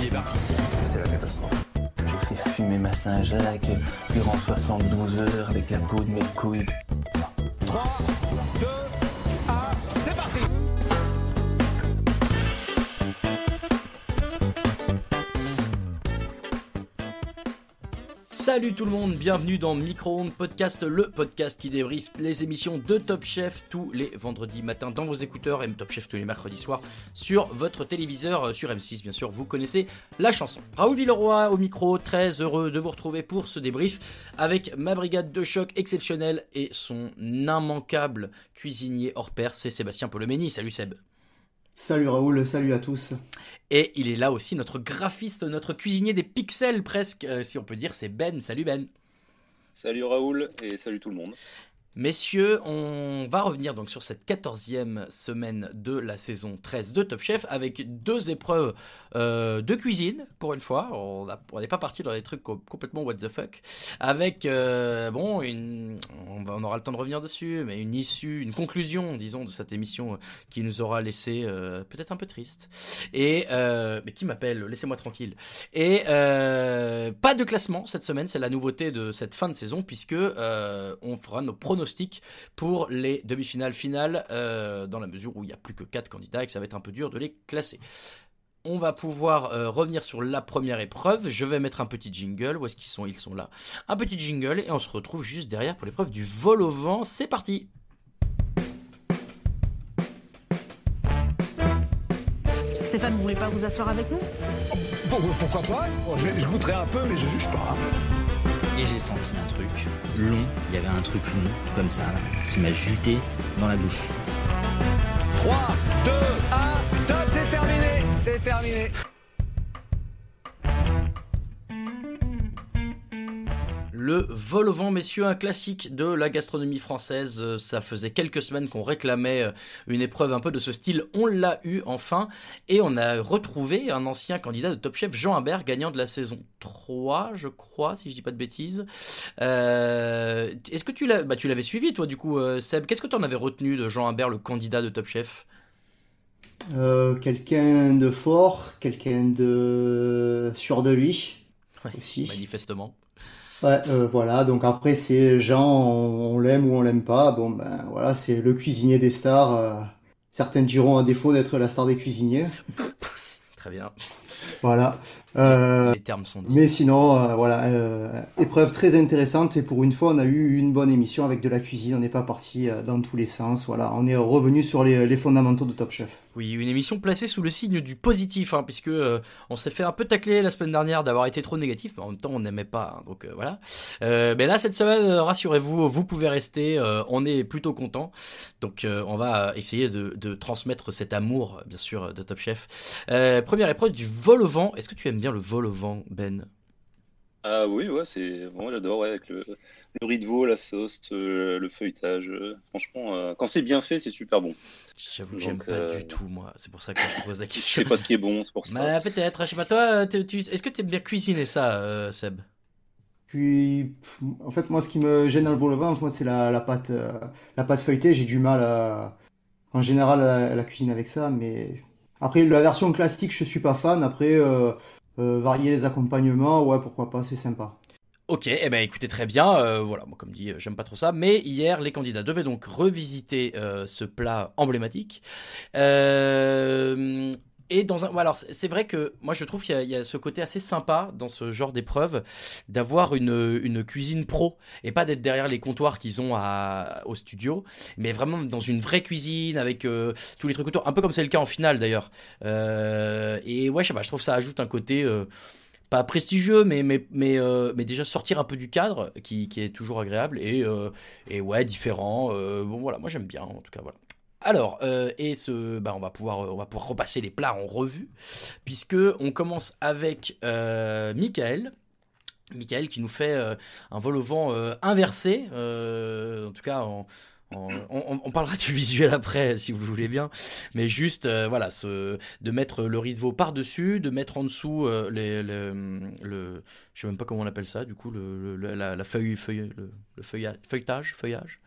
Il est parti. C'est la catastrophe. J'ai fait fumer ma Saint-Jacques durant 72 heures avec la peau de mes couilles. 3, 2, Salut tout le monde, bienvenue dans Micro-ondes Podcast, le podcast qui débriefe les émissions de Top Chef tous les vendredis matins dans vos écouteurs et Top Chef tous les mercredis soirs sur votre téléviseur, euh, sur M6 bien sûr, vous connaissez la chanson. Raoul Villeroy au micro, très heureux de vous retrouver pour ce débrief avec ma brigade de choc exceptionnelle et son immanquable cuisinier hors pair, c'est Sébastien Polomeni. Salut Seb. Salut Raoul, salut à tous. Et il est là aussi notre graphiste, notre cuisinier des pixels presque, euh, si on peut dire, c'est Ben. Salut Ben. Salut Raoul et salut tout le monde. Messieurs, on va revenir donc sur cette quatorzième semaine de la saison 13 de Top Chef avec deux épreuves euh, de cuisine pour une fois. On n'est pas parti dans des trucs complètement what the fuck. Avec euh, bon, on, aura le temps de revenir dessus, mais une issue, une conclusion, disons, de cette émission qui nous aura laissé euh, peut-être un peu triste. Et euh, mais qui m'appelle Laissez-moi tranquille. Et euh, pas de classement cette semaine, c'est la nouveauté de cette fin de saison puisque on fera nos pronostics pour les demi-finales finales, euh, dans la mesure où il n'y a plus que 4 candidats et que ça va être un peu dur de les classer. On va pouvoir euh, revenir sur la première épreuve. Je vais mettre un petit jingle. Où est-ce qu'ils sont? Ils sont là. Un petit jingle et on se retrouve juste derrière pour l'épreuve du vol au vent. C'est parti Stéphane, vous voulez pas vous asseoir avec nous? Bon, Pourquoi pas? Je, je goûterai un peu, mais je juge pas. Et j'ai senti un truc long, il y avait un truc long, comme ça, là, qui m'a juté dans la bouche. 3, 2, 1, top, c'est terminé, c'est terminé. Le vol au vent, messieurs, un classique de la gastronomie française. Ça faisait quelques semaines qu'on réclamait une épreuve un peu de ce style. On l'a eu enfin. Et on a retrouvé un ancien candidat de Top Chef, Jean Humbert, gagnant de la saison 3, je crois, si je dis pas de bêtises. Euh, Est-ce que tu l'as, bah, tu l'avais suivi, toi, du coup, euh, Seb? Qu'est-ce que tu en avais retenu de Jean Humbert, le candidat de Top Chef? Euh, Quelqu'un de fort, quelqu'un de sûr de lui. Ouais, aussi. Manifestement. Ouais, euh, voilà. Donc après, c'est Jean, on, l'aime ou on l'aime pas. Bon, ben voilà, c'est le cuisinier des stars. Euh, certains diront à défaut d'être la star des cuisiniers. Très bien. Voilà. Euh, Les termes sont dits. mais sinon, euh, voilà, euh, épreuve très intéressante et pour une fois, on a eu une bonne émission avec de la cuisine. On n'est pas parti dans tous les sens. Voilà, on est revenu sur les, les fondamentaux de Top Chef. Oui, une émission placée sous le signe du positif, hein, puisque on s'est fait un peu tacler la semaine dernière d'avoir été trop négatif, mais en même temps on n'aimait pas, hein, donc voilà. Mais là cette semaine, rassurez-vous, vous pouvez rester, on est plutôt content. Donc on va essayer de, de transmettre cet amour, bien sûr, de Top Chef. Première épreuve du vol au vent. Est-ce que tu aimes bien le vol au vent, Ben? Ah oui, ouais, c'est vraiment j'adore, ouais, avec le, le riz de veau, la sauce, euh, le feuilletage. euh, franchement, euh, quand c'est bien fait, c'est super bon. J'avoue que j'aime pas du tout, moi. C'est pour ça que je te pose la Je question. sais pas ce qui est bon, c'est pour ça. Bah, peut-être, je sais pas. Toi, tu- tu- est-ce que tu aimes bien cuisiner ça, euh, Seb? Puis, en fait, moi, ce qui me gêne dans le vol au vent, moi, c'est la, la pâte, euh, la pâte feuilletée. J'ai du mal à, en général, à, à la cuisine avec ça. Mais après, la version classique, je suis pas fan. Après, euh, euh, varier les accompagnements, ouais, pourquoi pas, c'est sympa. Ok, eh ben écoutez très bien. euh, voilà, moi comme dit, j'aime pas trop ça. Mais hier, les candidats devaient donc revisiter ce plat emblématique. Et dans un, alors c'est vrai que moi je trouve qu'il y, a- ce côté assez sympa dans ce genre d'épreuve d'avoir une, une cuisine pro et pas d'être derrière les comptoirs qu'ils ont à, au studio, mais vraiment dans une vraie cuisine avec euh, tous les trucs autour, un peu comme c'est le cas en finale d'ailleurs. Euh, et ouais, je trouve que ça ajoute un côté euh, pas prestigieux, mais, mais, mais, mais déjà sortir un peu du cadre qui, qui est toujours agréable et, et ouais, différent. Bon, voilà, moi j'aime bien en tout cas, voilà. Alors, euh, et ce, bah, on va pouvoir, on va pouvoir repasser les plats en revue, puisque on commence avec euh, Michael. Michael qui nous fait euh, un vol au vent euh, inversé, euh, en tout cas en, on, on parlera du visuel après si vous le voulez bien, mais juste euh, voilà, ce, de mettre le riz de veau par dessus, de mettre en dessous euh, les, le, le- je sais même pas comment on appelle ça, du coup le, le- la, la feuille, feuille le, le feuillage, feuilletage, feuillage,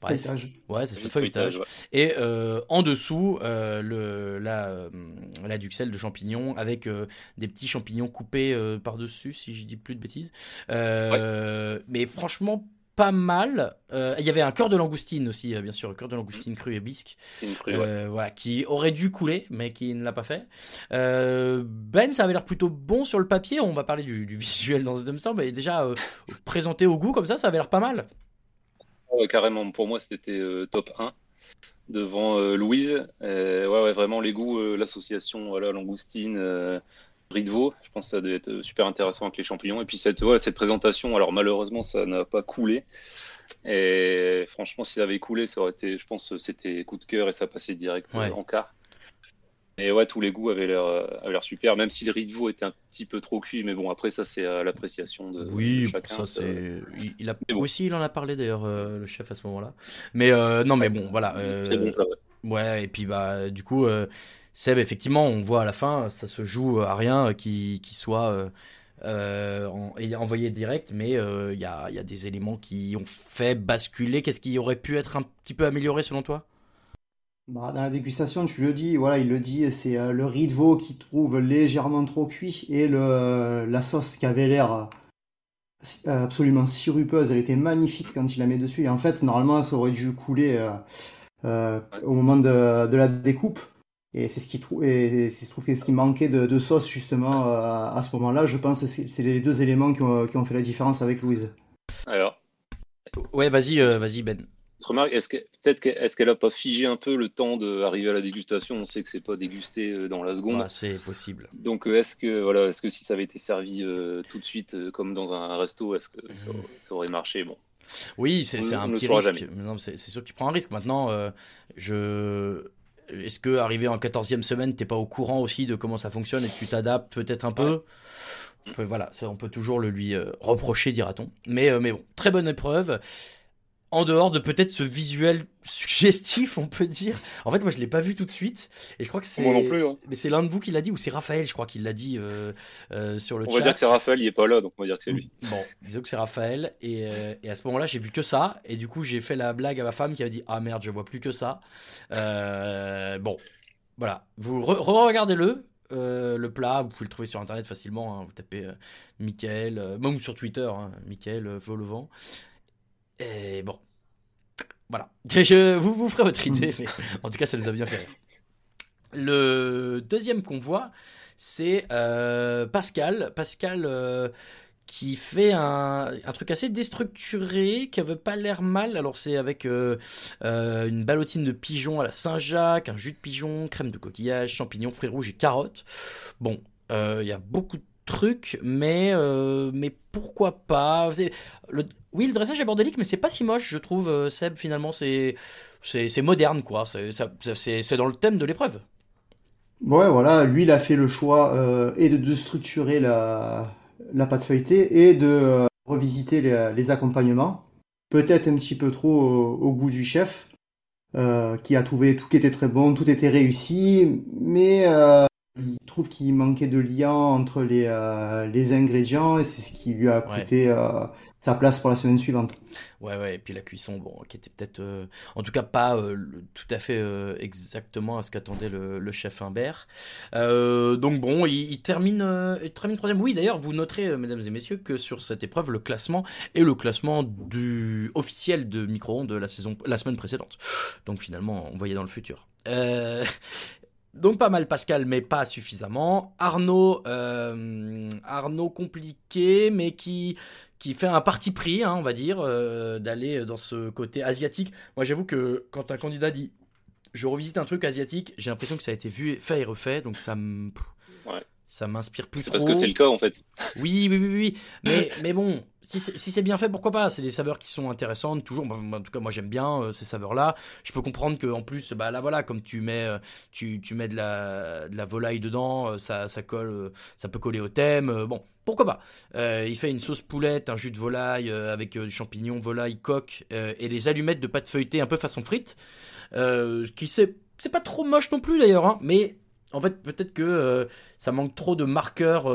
bref, Feuilletage. ouais c'est ça, Le feuilletage, et euh, en dessous euh, le la la duxelle de champignons avec euh, des petits champignons coupés euh, par dessus, si je dis plus de bêtises, Euh, mais franchement pas mal. Euh, Il y avait un cœur de langoustine aussi, euh, bien sûr, cœur de langoustine cru et bisque, ouais. euh, voilà, qui aurait dû couler, mais qui ne l'a pas fait. Euh, ben, ça avait l'air plutôt bon sur le papier. On va parler du, du visuel dans ce instant, mais déjà présenté au goût comme ça, ça avait l'air pas mal. Ouais, carrément, pour moi, c'était top 1 devant Louise. Ouais, ouais, vraiment, les goûts, l'association, voilà, langoustine, riz de veau, je pense que ça devait être super intéressant avec les champignons. Et puis, cette, cette présentation, alors malheureusement, ça n'a pas coulé. Et franchement, si ça avait coulé, ça aurait été, je pense, que c'était coup de cœur et ça passait direct Ouais. en quart. Et ouais, tous les goûts avaient l'air euh, avaient l'air super, même si le riz de veau était un petit peu trop cuit. Mais bon, après, ça, c'est à l'appréciation de, de Oui, chacun. ça c'est. Il, il a bon. aussi, il en a parlé d'ailleurs, euh, le chef à ce moment-là. Mais euh, non, mais bon, voilà. euh, bon plat, ouais. Ouais, et puis bah du coup, Seb, effectivement, on voit à la fin, ça se joue à rien euh, qui, soit euh, euh, envoyé direct, mais il y a, des éléments qui ont fait basculer. Qu'est-ce qui aurait pu être un petit peu amélioré selon toi? Bah, dans la dégustation, tu le dis, voilà, il le dit, c'est le riz de veau qui trouve légèrement trop cuit et la sauce qui avait l'air absolument sirupeuse, elle était magnifique quand il la met dessus. Et en fait, normalement, ça aurait dû couler au moment de la découpe. Et c'est ce qui trou- et c'est- je trouve que ce qui manquait de, de sauce justement euh, à ce moment-là. Je pense que c'est les deux éléments qui ont, qui ont fait la différence avec Louise. Alors, Ouais, vas-y, euh, vas-y Ben. tu remarques, est-ce que peut-être est-ce qu'elle a pas figé un peu le temps d'arriver à la dégustation? On sait que c'est pas dégusté euh, dans la seconde. Ah, c'est possible. Donc euh, est-ce que voilà, est-ce que si ça avait été servi euh, tout de suite euh, comme dans un resto, est-ce que ça, ça aurait marché? Bon. Oui, c'est un petit risque. C'est c'est sûr que tu prends un risque. Maintenant, euh, je. Est-ce que arrivé en 14e semaine, t'es pas au courant aussi de comment ça fonctionne et que tu t'adaptes peut-être un peu On peut- Voilà, ça, on peut toujours le lui euh, reprocher, dira-t-on. Mais, euh, mais bon, très bonne épreuve. En dehors de peut-être ce visuel suggestif, on peut dire. En fait, moi, je l'ai pas vu tout de suite, et je crois que c'est. Moi non plus, hein. Mais c'est l'un de vous qui l'a dit, ou c'est Raphaël, je crois, qui l'a dit euh, euh, sur le On chat. va dire que c'est Raphaël, il est pas là, donc on va dire que c'est lui. Bon, disons que c'est Raphaël. Et, euh, et à ce moment-là, j'ai vu que ça. Et du coup, j'ai fait la blague à ma femme qui avait dit Ah merde, je vois plus que ça. Bon, voilà. Vous re- re-regardez-le. le plat, vous pouvez le trouver sur internet facilement. hein. Vous tapez Michael, même sur Twitter, hein, Michael euh, Vol au vent. Et bon, voilà. Je, vous, vous ferez votre idée, mais en tout cas, ça les a bien fait rire. Le deuxième qu'on voit, c'est euh, Pascal. Pascal euh, qui fait un, un truc assez déstructuré, qui avait pas l'air mal. Alors c'est avec euh, une ballotine de pigeon à la Saint-Jacques, un jus de pigeon, crème de coquillage, champignons, fruits rouges et carottes. Bon, il y a beaucoup de trucs, mais, mais pourquoi pas? C'est- le, Oui, le dressage est bordélique, mais c'est pas si moche, je trouve, euh, Seb, finalement. C'est moderne, quoi. C'est dans le thème de l'épreuve. Ouais, voilà, lui, il a fait le choix euh, et de, de structurer la, la pâte feuilletée et de euh, revisiter les, les accompagnements. Peut-être un petit peu trop au, au goût du chef, euh, qui a trouvé tout qui était très bon, tout était réussi, mais il trouve qu'il manquait de lien entre les, les ingrédients et c'est ce qui lui a coûté sa place pour la semaine suivante. Ouais, ouais, et puis la cuisson, bon, qui était peut-être, euh, en tout cas pas euh, tout à fait euh, exactement à ce qu'attendait le, chef Humbert. donc bon, il, termine, il termine troisième. Oui, d'ailleurs, vous noterez, mesdames et messieurs, que sur cette épreuve, le classement est le classement du officiel de micro-ondes de la saison, la semaine précédente. Donc finalement, on voyait dans le futur. Donc pas mal Pascal, mais pas suffisamment. Arnaud, Arnaud compliqué, mais qui qui fait un parti pris, hein, on va dire, euh, d'aller dans ce côté asiatique. Moi, j'avoue que quand un candidat dit je revisite un truc asiatique, j'ai l'impression que ça a été vu, fait et refait, donc ça me. Ça m'inspire plus trop. C'est parce que c'est le cas en fait. Oui, oui, oui, oui. Mais, mais bon, si c'est bien fait, pourquoi pas? C'est des saveurs qui sont intéressantes, toujours. En tout cas, moi j'aime bien euh, ces saveurs-là. Je peux comprendre que en plus, bah là voilà, comme tu mets, euh, tu, tu mets de la, de la volaille dedans, ça, ça colle, ça peut coller au thème. bon, pourquoi pas? Euh, Il fait une sauce poulette, un jus de volaille euh, avec euh, du champignon, volaille, coque et les allumettes de pâte feuilletée un peu façon frite. qui c'est, c'est pas trop moche non plus d'ailleurs, hein, mais en fait peut-être que ça manque trop de marqueurs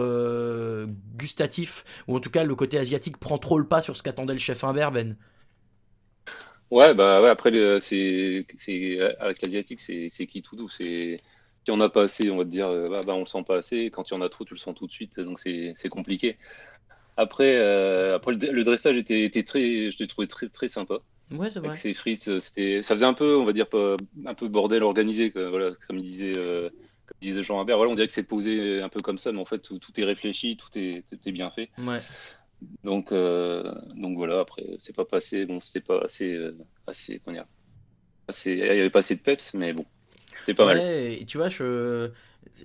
gustatifs ou en tout cas le côté asiatique prend trop le pas sur ce qu'attendait le chef Humbert Ben. Ouais bah ouais après c'est, c'est avec l'asiatique c'est, qui tout doux? C'est il n'y en a pas assez, on va te dire, euh, bah, bah, on le sent pas assez. Quand il y en a trop, tu le sens tout de suite, donc c'est compliqué. Après, euh, après le, dressage était, était, très, je l'ai trouvé très très sympa. Ouais, c'est vrai. Avec ces frites, euh, c'était, ça faisait un peu, on va dire, un peu bordel organisé, voilà, comme il disait, disait Jean Habert. Voilà, on dirait que c'est posé un peu comme ça, mais en fait, tout, est réfléchi, tout est, est, bien fait. Ouais. Donc, donc voilà. Après, c'est pas passé, bon, c'était pas assez, assez, comment dire, assez, il y avait pas assez de peps, mais bon. C'est pas mal. Et tu vois, je,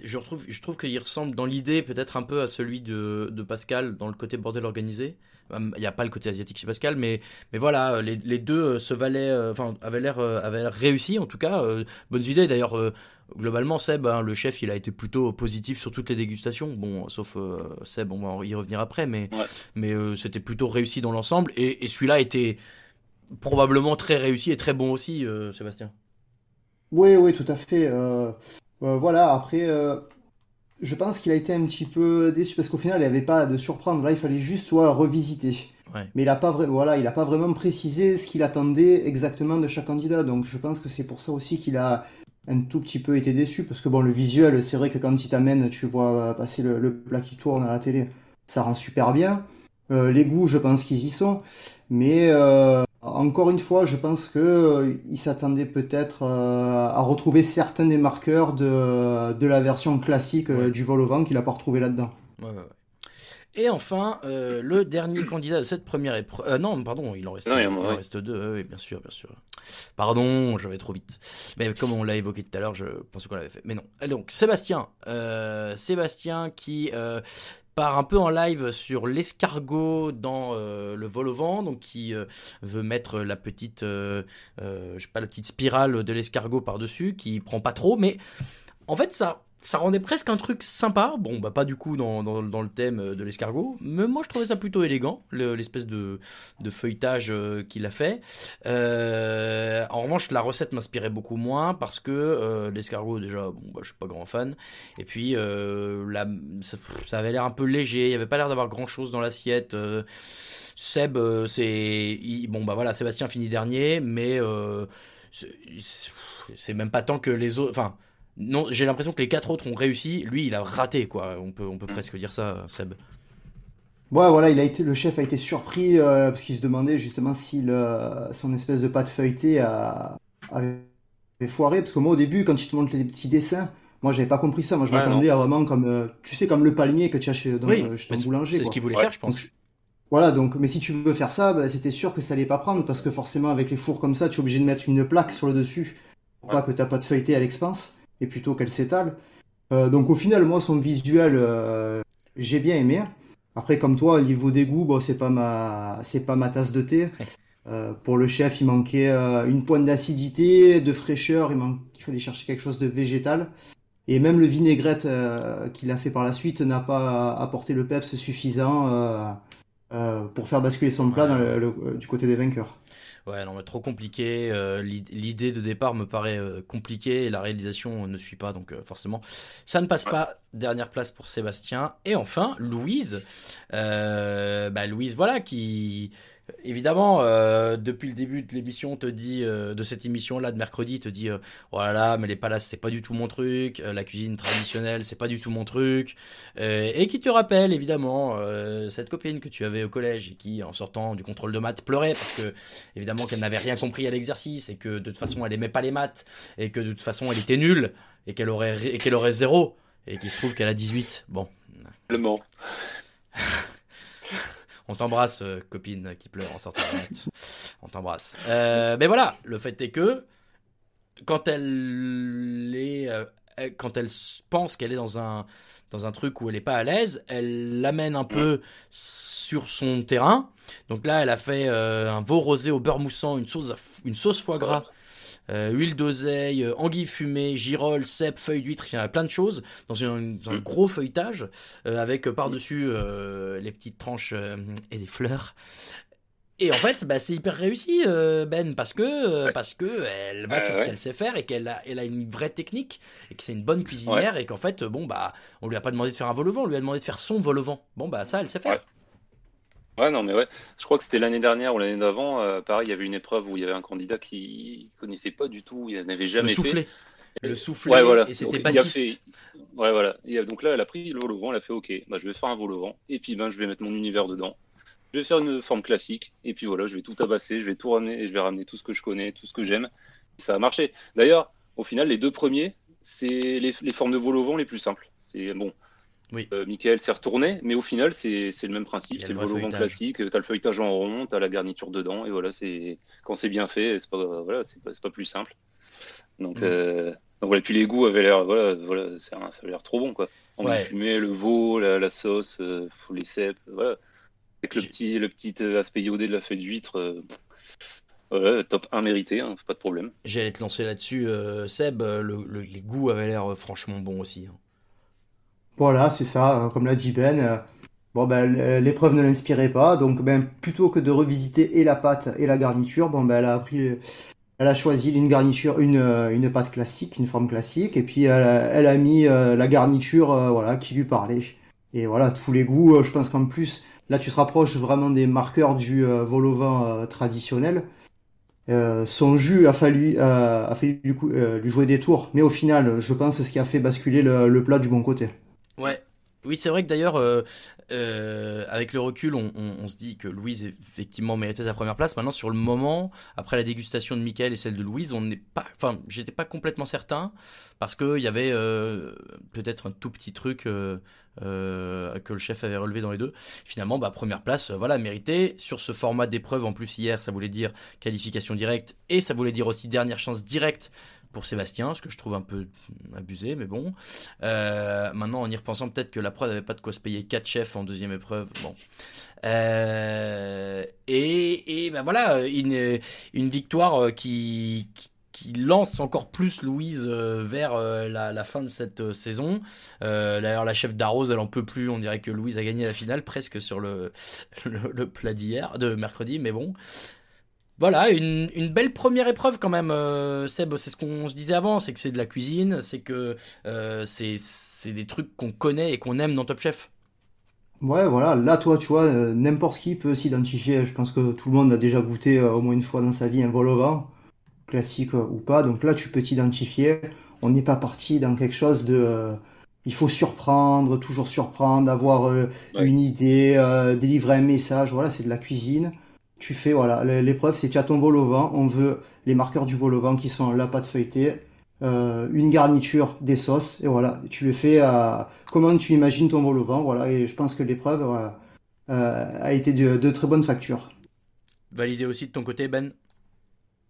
je, retrouve, je trouve qu'il ressemble dans l'idée peut-être un peu à celui de, de, Pascal dans le côté bordel organisé. Il n'y a pas le côté asiatique chez Pascal, mais, mais voilà, les, les deux se valaient, euh, enfin, avaient l'air euh, avaient réussi en tout cas. Euh, bonnes idées d'ailleurs. globalement, Seb, hein, le chef, il a été plutôt positif sur toutes les dégustations. Bon, sauf Seb, on va y revenir après, mais, mais c'était plutôt réussi dans l'ensemble. Et, et celui-là était probablement très réussi et très bon aussi, Sébastien. Oui, oui, tout à fait. Euh, euh, voilà, après, euh, je pense qu'il a été un petit peu déçu parce qu'au final, il n'y avait pas de surprendre. Là, il fallait juste soit revisiter. Mais il n'a pas, voilà, il pas vraiment précisé ce qu'il attendait exactement de chaque candidat. Donc je pense que c'est pour ça aussi qu'il a un tout petit peu été déçu. Parce que bon, le visuel, c'est vrai que quand il t'amène, tu vois passer le, le, plat qui tourne à la télé, ça rend super bien. les goûts, je pense qu'ils y sont. Mais encore une fois, je pense qu'il euh, s'attendait peut-être euh, à retrouver certains des marqueurs de, de la version classique euh, du vol au vent qu'il n'a pas retrouvé là-dedans. Et enfin, le dernier candidat de cette première épreuve. non, pardon, il en reste, il en reste deux. oui, bien sûr, bien sûr. Pardon, je vais trop vite. Mais comme on l'a évoqué tout à l'heure, je pensais qu'on l'avait fait. Mais non. donc, Sébastien. Sébastien qui un peu en live sur l'escargot dans euh, le vol au vent, donc qui euh, veut mettre la petite, euh, je sais pas, la petite spirale de l'escargot par-dessus, qui prend pas trop, mais en fait ça ça rendait presque un truc sympa. Bon, bah pas du coup dans, le thème de l'escargot, mais moi je trouvais ça plutôt élégant, l'espèce de, feuilletage euh, qu'il a fait. Euh, en revanche, la recette m'inspirait beaucoup moins parce que euh, l'escargot, déjà, bon, bah, je suis pas grand fan. Et puis, ça, avait l'air un peu léger, il y avait pas l'air d'avoir grand chose dans l'assiette. Seb, c'est. Bon, bah voilà, Sébastien finit dernier, mais c'est même pas tant que les autres. Enfin non, j'ai l'impression que les quatre autres ont réussi. Lui, il a raté, quoi. On peut, on peut mm. presque dire ça, Seb. Ouais, voilà, il a été, le chef a été surpris euh, parce qu'il se demandait justement si son espèce de pâte feuilletée a, avait foiré. Parce que moi, au début, quand il te montre les petits dessins, moi, j'avais pas compris ça. Moi, je m'attendais à vraiment comme, euh, tu sais, comme le palmier que tu as chez, dans, oui, ton boulanger. C'est ce qu'il voulait faire, je pense. voilà, donc, mais si tu veux faire ça, bah, c'était sûr que ça allait pas prendre parce que forcément, avec les fours comme ça, tu es obligé de mettre une plaque sur le dessus pour pas que ta pâte feuilletée elle expanse et plutôt qu'elle s'étale. Euh, donc au final, moi, son visuel, euh, j'ai bien aimé. Après, comme toi, au niveau des goûts, bon, c'est pas ma, c'est pas ma tasse de thé. Euh, pour le chef, il manquait une pointe d'acidité, de fraîcheur. Il, il fallait chercher quelque chose de végétal. Et même le vinaigrette qu'il a fait par la suite n'a pas apporté le peps suffisant pour faire basculer son plat du côté des vainqueurs. Ouais, non, mais trop compliqué. Euh, l'idée de départ me paraît euh, compliquée et la réalisation ne suit pas, donc euh, forcément, ça ne passe pas. Dernière place pour Sébastien. Et enfin, Louise. bah, Louise, voilà, qui évidemment, euh, depuis le début de l'émission, te dit euh, de cette émission-là de mercredi, te dit euh, voilà, mais les palaces c'est pas du tout mon truc, la cuisine traditionnelle c'est pas du tout mon truc, et qui te rappelle évidemment cette copine que tu avais au collège et qui, en sortant du contrôle de maths, pleurait parce que évidemment qu'elle n'avait rien compris à l'exercice et que de toute façon elle aimait pas les maths et que de toute façon elle était nulle et qu'elle aurait et qu'elle aurait zéro et qu'il se trouve qu'elle a 18. Bon. Le. On t'embrasse, euh, copine qui pleure en sortant de net. On t'embrasse. Euh, mais voilà, le fait est que quand elle est, euh, quand elle pense qu'elle est dans un dans un truc où elle n'est pas à l'aise, elle l'amène un peu sur son terrain. Donc là, elle a fait un veau rosé au beurre moussant, une sauce, une sauce foie gras euh, huile d'oseille, euh, anguille fumée, girole, cèpe, feuilles d'huître, il y a plein de choses dans, un mm. gros feuilletage euh, avec par-dessus les petites tranches et des fleurs. Et en fait, bah, c'est hyper réussi, Ben, parce que parce que elle va sur ce qu'elle sait faire et qu'elle a, elle a une vraie technique et que c'est une bonne cuisinière et qu'en fait, bon bah, on lui a pas demandé de faire un vol au vent, on lui a demandé de faire son vol au vent. Bon bah ça, elle sait faire. Ouais, non, mais ouais. Je crois que c'était l'année dernière ou l'année d'avant. Euh, pareil, il y avait une épreuve où il y avait un candidat qui connaissait pas du tout, il n'avait jamais le soufflé. fait. Le soufflé. Ouais, voilà. Et c'était Baptiste. Ouais, voilà. Et donc là, elle a pris le vol au vent, elle a fait OK, bah, je vais faire un vol au vent. Et puis, ben, je vais mettre mon univers dedans. Je vais faire une forme classique. Et puis voilà, je vais tout tabasser, je vais tout ramener, et je vais ramener tout ce que je connais, tout ce que j'aime. Ça a marché. D'ailleurs, au final, les deux premiers, c'est les, les formes de vol au vent les plus simples. C'est bon. Oui. Euh, Michael s'est retourné, mais au final, c'est le même principe. C'est le, vol classique. Tu as le feuilletage en rond, tu as la garniture dedans, et voilà, c'est quand c'est bien fait, c'est pas, voilà, pas, pas, plus simple. Donc, mm. euh, donc voilà, puis les goûts avaient l'air, voilà, voilà, ça avait l'air trop bon, quoi. On ouais. fumé, le veau, la, sauce, euh, les cèpes, voilà. Avec le petit, le petit aspect iodé de la feuille d'huître. Voilà, top 1 mérité, hein, pas de problème. J'allais te lancer là-dessus, Seb. les goûts avaient l'air franchement bons aussi. Hein. Voilà, c'est ça, hein, comme l'a dit Ben. Euh, bon, ben, l'épreuve ne l'inspirait pas, donc ben, plutôt que de revisiter et la pâte et la garniture, bon, ben, elle a pris, elle a choisi une garniture, une, euh, une pâte classique, une forme classique, et puis elle, a mis euh, la garniture, voilà, qui lui parlait. Et voilà, tous les goûts, je pense qu'en plus, là, tu te rapproches vraiment des marqueurs du vol traditionnel. son jus a fallu, a fallu du coup, lui jouer des tours, mais au final, je pense c'est ce qui a fait basculer le plat du bon côté. Ouais. Oui, c'est vrai que d'ailleurs, euh, euh, avec le recul, on, se dit que Louise effectivement méritait sa première place. Maintenant, sur le moment, après la dégustation de Michael et celle de Louise, on n'est pas, enfin, j'étais pas complètement certain parce qu'il y avait euh, peut-être un tout petit truc que le chef avait relevé dans les deux. Finalement, bah, première place, voilà, méritée. Sur ce format d'épreuve, en plus hier, ça voulait dire qualification directe et ça voulait dire aussi dernière chance directe pour Sébastien, ce que je trouve un peu abusé, mais bon. Euh, maintenant, en y repensant, peut-être que la preuve n'avait pas de quoi se payer 4 chefs en deuxième épreuve. Bon. Euh, et, et ben voilà, une, une victoire euh, qui, qui, lance encore plus Louise vers la, la, fin de cette saison. D'ailleurs, la chef d'Arrose, elle en peut plus. On dirait que Louise a gagné la finale presque sur le, le, le plat d'hier, de mercredi, mais bon. Voilà, une, une, belle première épreuve quand même, euh, Seb, c'est ce qu'on se disait avant, c'est que c'est de la cuisine, c'est que euh, c'est des trucs qu'on connaît et qu'on aime dans Top Chef. Ouais, voilà, là toi, tu vois, euh, n'importe qui peut s'identifier, je pense que tout le monde a déjà goûté au moins une fois dans sa vie un vol au vent, classique ou pas, donc là tu peux t'identifier, on n'est pas parti dans quelque chose de... il faut surprendre, toujours surprendre, avoir une idée, délivrer un message, voilà, c'est de la cuisine tu fais, voilà, l'épreuve, c'est tu as ton vol au vent, on veut les marqueurs du vol au vent qui sont la pâte feuilletée, euh, une garniture, des sauces, et voilà, tu le fais à comment tu imagines ton vol au vent, voilà, et je pense que l'épreuve euh, a été de, très bonne facture. Validé aussi de ton côté, Ben?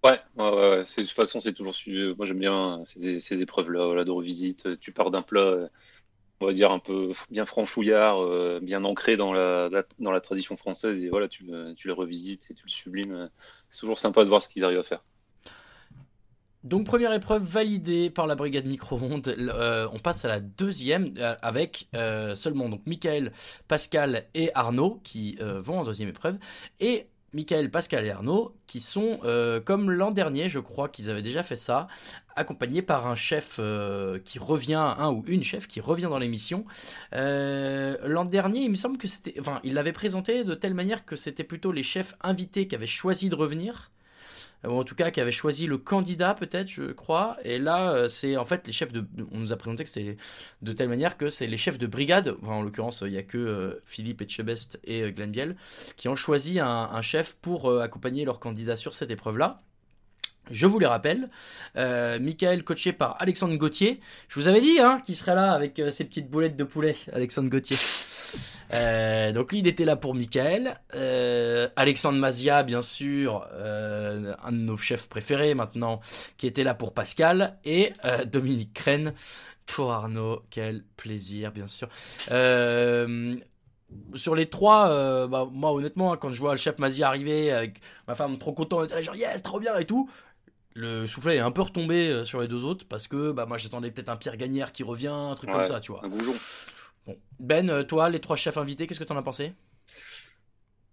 Ouais, ouais, ouais, de toute façon, c'est toujours Moi, j'aime bien ces, épreuves-là voilà, de revisite. Tu pars d'un plat on va dire un peu bien franchouillard, euh, bien ancré dans la, dans la tradition française. Et voilà, tu, tu le revisites et tu le sublimes. C'est toujours sympa de voir ce qu'ils arrivent à faire. Donc première épreuve validée par la brigade micro-ondes. Euh, on passe à la deuxième euh, avec seulement donc Michael, Pascal et Arnaud qui vont en deuxième épreuve. Et Michael, Pascal et Arnaud, qui sont, euh, comme l'an dernier, je crois qu'ils avaient déjà fait ça, accompagnés par un chef euh, qui revient, un ou une chef qui revient dans l'émission. Euh, l'an dernier, il me semble que c'était, enfin, il l'avait présenté de telle manière que c'était plutôt les chefs invités qui avaient choisi de revenir ou en tout cas qui avait choisi le candidat peut-être, je crois. Et là, euh, c'est en fait les chefs de. On nous a présenté que c'est de telle manière que c'est les chefs de brigade. En l'occurrence, il n'y a que euh, Philippe Etchebest et euh, Glenn qui ont choisi un, chef pour euh, accompagner leur candidat sur cette épreuve-là. Je vous les rappelle, euh, Michael coaché par Alexandre Gauthier. Je vous avais dit hein, qu'il serait là avec euh, ses petites boulettes de poulet, Alexandre Gauthier. Euh, donc lui, il était là pour Michael. Euh, Alexandre Mazia, bien sûr, euh, un de nos chefs préférés maintenant, qui était là pour Pascal. Et Dominique Crène pour Arnaud. Quel plaisir, bien sûr. Sur les trois, bah, moi honnêtement, hein, quand je vois le chef Mazia arriver avec ma femme trop content, on était là, genre yes, trop bien et tout. Le soufflet est un peu retombé sur les deux autres parce que bah, moi j'attendais peut-être un Pierre Gagnère qui revient, un truc comme ça, tu vois. Un. Bon. Ben, euh, toi, les trois chefs invités, qu'est-ce que t'en as pensé?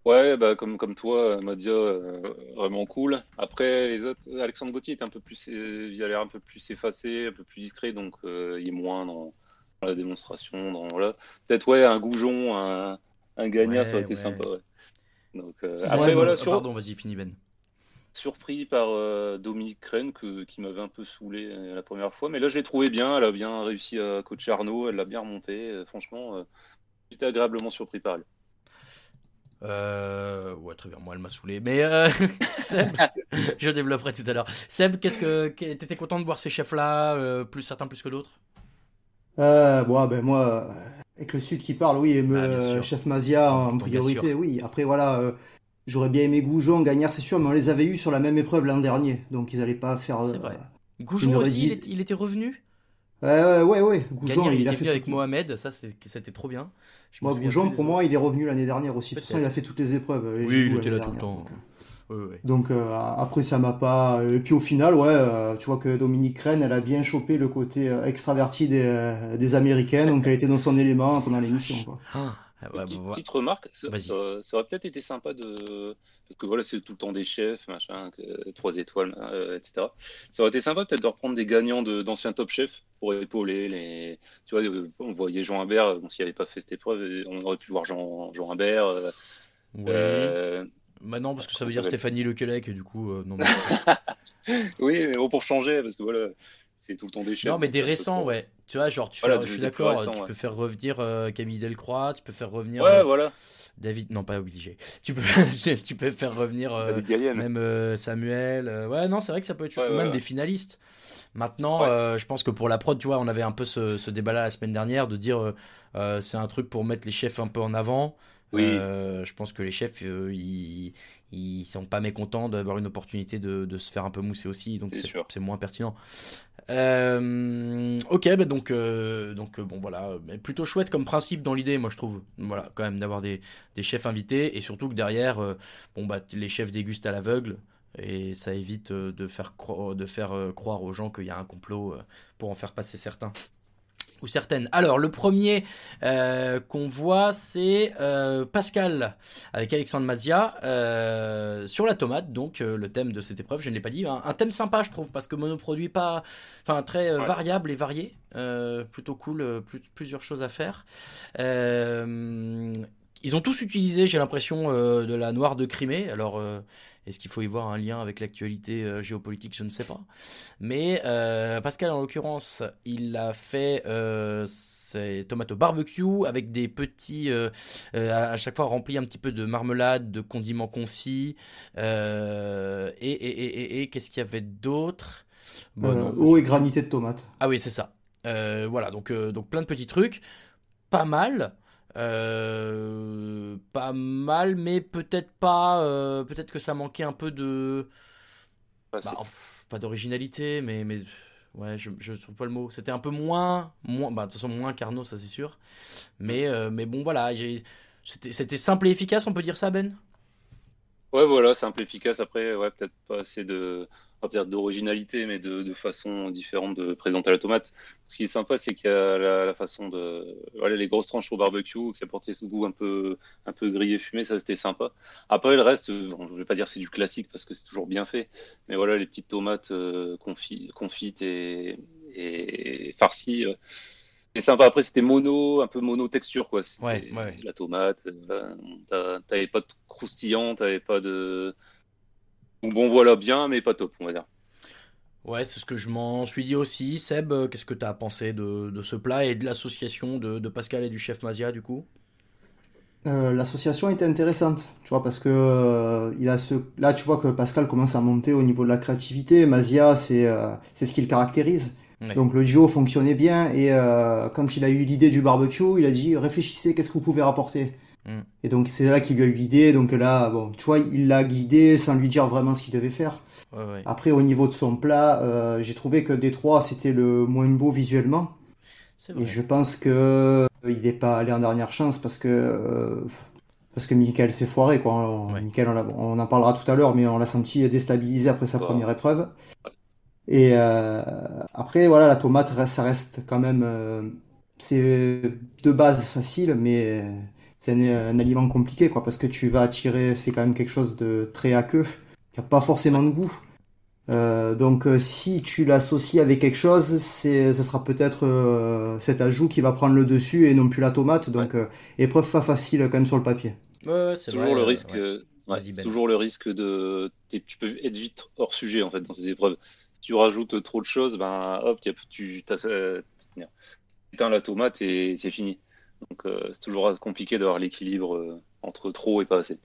Ouais, bah, comme, comme toi, Madia, euh, vraiment cool. Après, les autres, Alexandre Gauthier est un peu plus, euh, il a l'air un peu plus effacé, un peu plus discret, donc euh, il est moins dans, dans la démonstration. Dans, voilà. Peut-être, ouais, un goujon, un, un gagnant, ça aurait été ouais. sympa, ouais. Donc, euh, Ouais, après, bon, voilà, sur, Pardon, vas-y, finis Ben. Surpris par euh, Dominique Crène que, qui m'avait un peu saoulé euh, la première fois. Mais là, je l'ai trouvé bien. Elle a bien réussi à coacher Arnaud. Elle l'a bien remonté. Euh, franchement, euh, j'étais agréablement surpris par elle. Euh, ouais, très bien. Moi, elle m'a saoulé. Mais euh, Seb, je développerai tout à l'heure. Seb, qu'est-ce que t'étais content de voir ces chefs-là, euh, plus certains plus que d'autres? Euh, bon, ben moi, avec le Sud qui parle, oui, et me, Ah, chef Mazia en priorité, oui. Après, voilà, euh, j'aurais bien aimé Goujon, Gagnard, c'est sûr, mais on les avait eus sur la même épreuve l'an dernier, donc ils allaient pas faire. C'est euh, vrai. une Goujon aussi, il, était- il était revenu. Ouais, ouais, ouais, ouais. Goujon, Gagnard, il, il a était fait venu avec tout- Mohamed, ça c'était trop bien. Je Moi, Goujon, pour moi, il est revenu l'année dernière aussi. De toute façon, il a fait toutes les épreuves. euh, Oui, il était là tout le temps. Oui. Donc euh, après ça m'a pas. Et puis au final, ouais, euh, tu vois que Dominique Rennes, elle a bien chopé le côté euh, extraverti des, euh, des Américaines, donc elle était dans son élément pendant l'émission. quoi. Ah, ouais, Petite, bah, petite remarque, ça, Vas-y. ça- ça aurait peut-être été sympa de. Parce que voilà, c'est tout le temps des chefs, machin, que- trois étoiles, euh, etc. Ça aurait été sympa peut-être de reprendre des gagnants de- d'anciens top chefs pour épauler les. Tu vois, euh, on voyait Jean Imbert, bon, s'il n'avait pas fait cette épreuve, on aurait pu voir Jean, Jean euh, euh, Bah non, parce que ça veut dire Stéphanie Lequelec, et du coup, euh, non. mais- Oui, mais bon, pour changer, parce que voilà, c'est tout le temps des chefs. Non, mais des récents, ouais. Tu vois, genre, tu Voilà, fais- je suis d'accord, récents, tu ouais. peux faire revenir euh, Camille Delcroix, tu peux faire revenir Ouais, euh, voilà. David, non, pas obligé. Tu peux, tu peux faire revenir euh, même euh, Samuel. euh, ouais, non, c'est vrai que ça peut être. Ouais, Ou ouais, même ouais. des finalistes. Maintenant, Ouais. euh, je pense que pour la prod, tu vois, on avait un peu ce, ce débat-là la semaine dernière de dire euh, euh, c'est un truc pour mettre les chefs un peu en avant. Oui. Euh, je pense que les chefs, euh, ils, ils sont pas mécontents d'avoir une opportunité de, de se faire un peu mousser aussi, donc C'est moins pertinent. Euh, ok, bah donc, euh, donc bon voilà, mais plutôt chouette comme principe dans l'idée, moi je trouve. Voilà, quand même d'avoir des, des chefs invités et surtout que derrière, euh, bon bah les chefs dégustent à l'aveugle et ça évite de faire cro- de faire croire aux gens qu'il y a un complot pour en faire passer certains ou certaines. Alors, le premier euh, qu'on voit, c'est euh, Pascal avec Alexandre Mazia euh, sur la tomate, donc le thème de cette épreuve, je ne l'ai pas dit. Un, un thème sympa, je trouve, parce que monoproduit pas. Enfin, très Ouais. variable et varié. plutôt cool, plus- plusieurs choses à faire. Ils ont tous utilisé, j'ai l'impression, de la noire de Crimée. Alors, est-ce qu'il faut y voir un lien avec l'actualité euh, géopolitique? Je ne sais pas. Mais euh, Pascal, en l'occurrence, il a fait euh, ses tomates au barbecue avec des petits, euh, à chaque fois remplis un petit peu de marmelade, de condiments confits. et et, et, et, qu'est-ce qu'il y avait d'autre? Bon, non, eau et granité de tomates. ah oui, c'est ça. Voilà, donc, donc plein de petits trucs. Pas mal. Euh, pas mal, mais peut-être pas. euh, peut-être que ça manquait un peu de. Bah, Bah, pff, pas d'originalité, mais, mais. Ouais, je, je trouve pas le mot. C'était un peu moins. moins bah, de toute façon, moins qu'Arnaud, ça c'est sûr. Mais, euh, mais bon, voilà. C'était simple et efficace, on peut dire ça, Ben? Ouais, voilà, simple, efficace. Après, ouais, peut-être pas assez de. Va dire d'originalité, mais de, de, façon différente de présenter la tomate. Ce qui est sympa, c'est qu'il y a la, façon de, voilà, les grosses tranches au barbecue, que ça portait ce goût un peu, un peu grillé fumé, ça c'était sympa. Après le reste, bon, je vais pas dire c'est du classique parce que c'est toujours bien fait, mais voilà les petites tomates euh, confites et, et farcies. Euh, c'est sympa. Après, c'était mono, un peu mono texture, quoi. Ouais, ouais. La tomate, euh, t'avais pas de croustillant, t'avais pas de. Bon, voilà, bien, mais pas top, on va dire. Ouais, c'est ce que je m'en suis dit aussi. Seb, euh, qu'est-ce que tu as pensé de, ce plat et de l'association de, Pascal et du chef Mazia, du coup? Euh, L'association était intéressante, tu vois, parce que il a ce... là, tu vois que Pascal commence à monter au niveau de la créativité. Mazia, c'est c'est ce qui le caractérise. Donc le duo fonctionnait bien et quand il a eu l'idée du barbecue, il a dit réfléchissez, qu'est-ce que vous pouvez rapporter? Mm. Et donc c'est là qu'il lui a eu l'idée. Donc là, bon, tu vois, il l'a guidé sans lui dire vraiment ce qu'il devait faire. Après, au niveau de son plat, euh, j'ai trouvé que des trois, c'était le moins beau visuellement. Et je pense que euh, il n'est pas allé en dernière chance parce que euh, parce que Michael s'est foiré quoi. On, on, en parlera tout à l'heure, mais on l'a senti déstabilisé après sa première épreuve. Et après, voilà, la tomate, ça reste quand même, c'est de base facile, mais c'est un, aliment compliqué, quoi, parce que tu vas attirer, c'est quand même quelque chose de très aqueux, qui n'a pas forcément de goût. Euh, donc euh, si tu l'associes avec quelque chose, c'est, ça sera peut-être euh, cet ajout qui va prendre le dessus et non plus la tomate. Donc épreuve pas facile quand même sur le papier. c'est toujours le risque. Ben. toujours le risque de, tu peux être vite hors sujet en fait dans ces épreuves. Si tu rajoutes trop de choses, ben hop, tu éteins la tomate et c'est fini. Donc euh, c'est toujours compliqué d'avoir l'équilibre euh, entre trop et pas assez.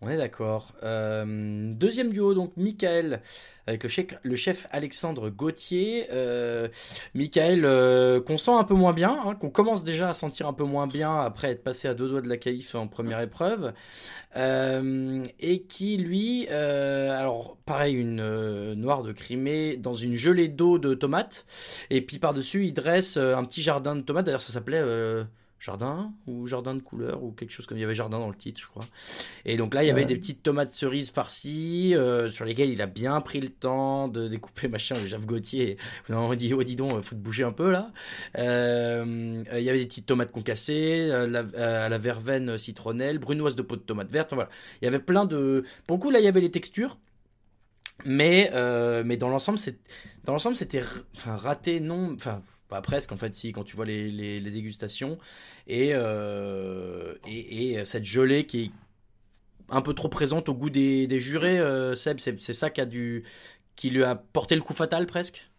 On est d'accord. Euh, deuxième duo, donc Michael avec le chef, le chef Alexandre Gauthier. Michael qu'on sent un peu moins bien, hein, qu'on commence déjà à sentir un peu moins bien après être passé à deux doigts de la caïf en première épreuve. et qui, lui, alors pareil, une noire de Crimée dans une gelée d'eau de tomates. Et puis par-dessus, il dresse un petit jardin de tomates. D'ailleurs, ça s'appelait jardin ou jardin de couleur ou quelque chose comme il y avait jardin dans le titre, je crois. Et donc là, il y avait des petites tomates cerises farcies euh, sur lesquelles il a bien pris le temps de découper machin. Le Jeff Gauthier, on dit oh dis donc, faut te bouger un peu là. Euh, il y avait des petites tomates concassées, euh, la, à la verveine citronnelle, brunoise de peau de tomate verte. voilà, il y avait plein de. Pour le coup, là, il y avait les textures. Mais, mais dans l'ensemble, c'était raté, non. Enfin, pas presque en fait si quand tu vois les, les, dégustations. Et, euh, et, et, cette gelée qui est un peu trop présente au goût des, des jurés euh, Seb c'est ça qui a dû qui lui a porté le coup fatal presque?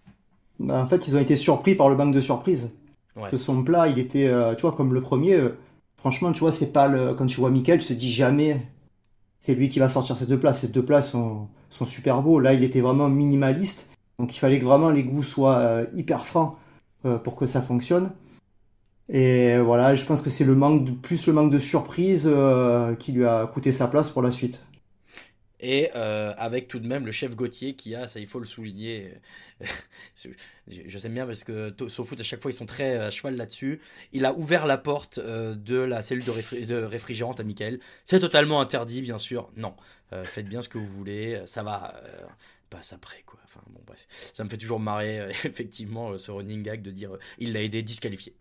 Bah, en fait ils ont été surpris par le banque de surprise. Que son plat il était euh, tu vois comme le premier franchement tu vois c'est pas le quand tu vois Michael tu te dis jamais c'est lui qui va sortir ces deux plats. Ces deux plats sont, sont super beaux. Là il était vraiment minimaliste. Donc il fallait que vraiment les goûts soient hyper francs pour que ça fonctionne. Et voilà, je pense que c'est le manque de, plus le manque de surprise euh, qui lui a coûté sa place pour la suite. Et euh, avec tout de même le chef Gauthier qui a, ça il faut le souligner, je sais bien parce que foot à chaque fois ils sont très à cheval là-dessus, il a ouvert la porte de la cellule de, de réfrigérante à Michael. C'est totalement interdit bien sûr, non, faites bien ce que vous voulez, ça va, passe après quoi. Enfin bon bref, ça me fait toujours marrer euh, effectivement euh, ce running gag de dire euh, il l'a aidé disqualifié.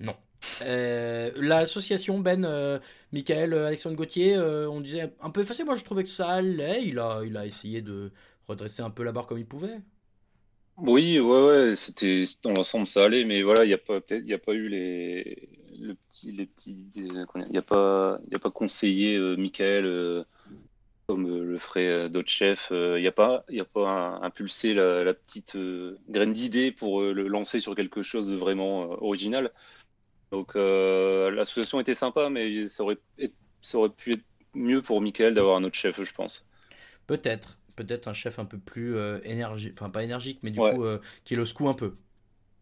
Non. L'association Ben, Michael, Alexandre Gauthier, on disait un peu effacé. Moi je trouvais que ça allait. Il a, il a essayé de redresser un peu la barre comme il pouvait. Oui, ouais, ouais, c'était dans l'ensemble ça allait, mais voilà, il n'y a pas il a pas eu les, le petit, les petits, il n'y a a pas conseillé Michael comme euh, le ferait euh, d'autres chefs. Il euh, n'y a pas, y a pas impulsé la, petite graine d'idée pour le lancer sur quelque chose de vraiment original. Donc l'association était sympa, mais ça aurait, ça aurait pu être mieux pour Michael d'avoir un autre chef, je pense. Peut-être, peut-être un chef un peu plus énergique, enfin pas énergique, mais du coup qui le secoue un peu.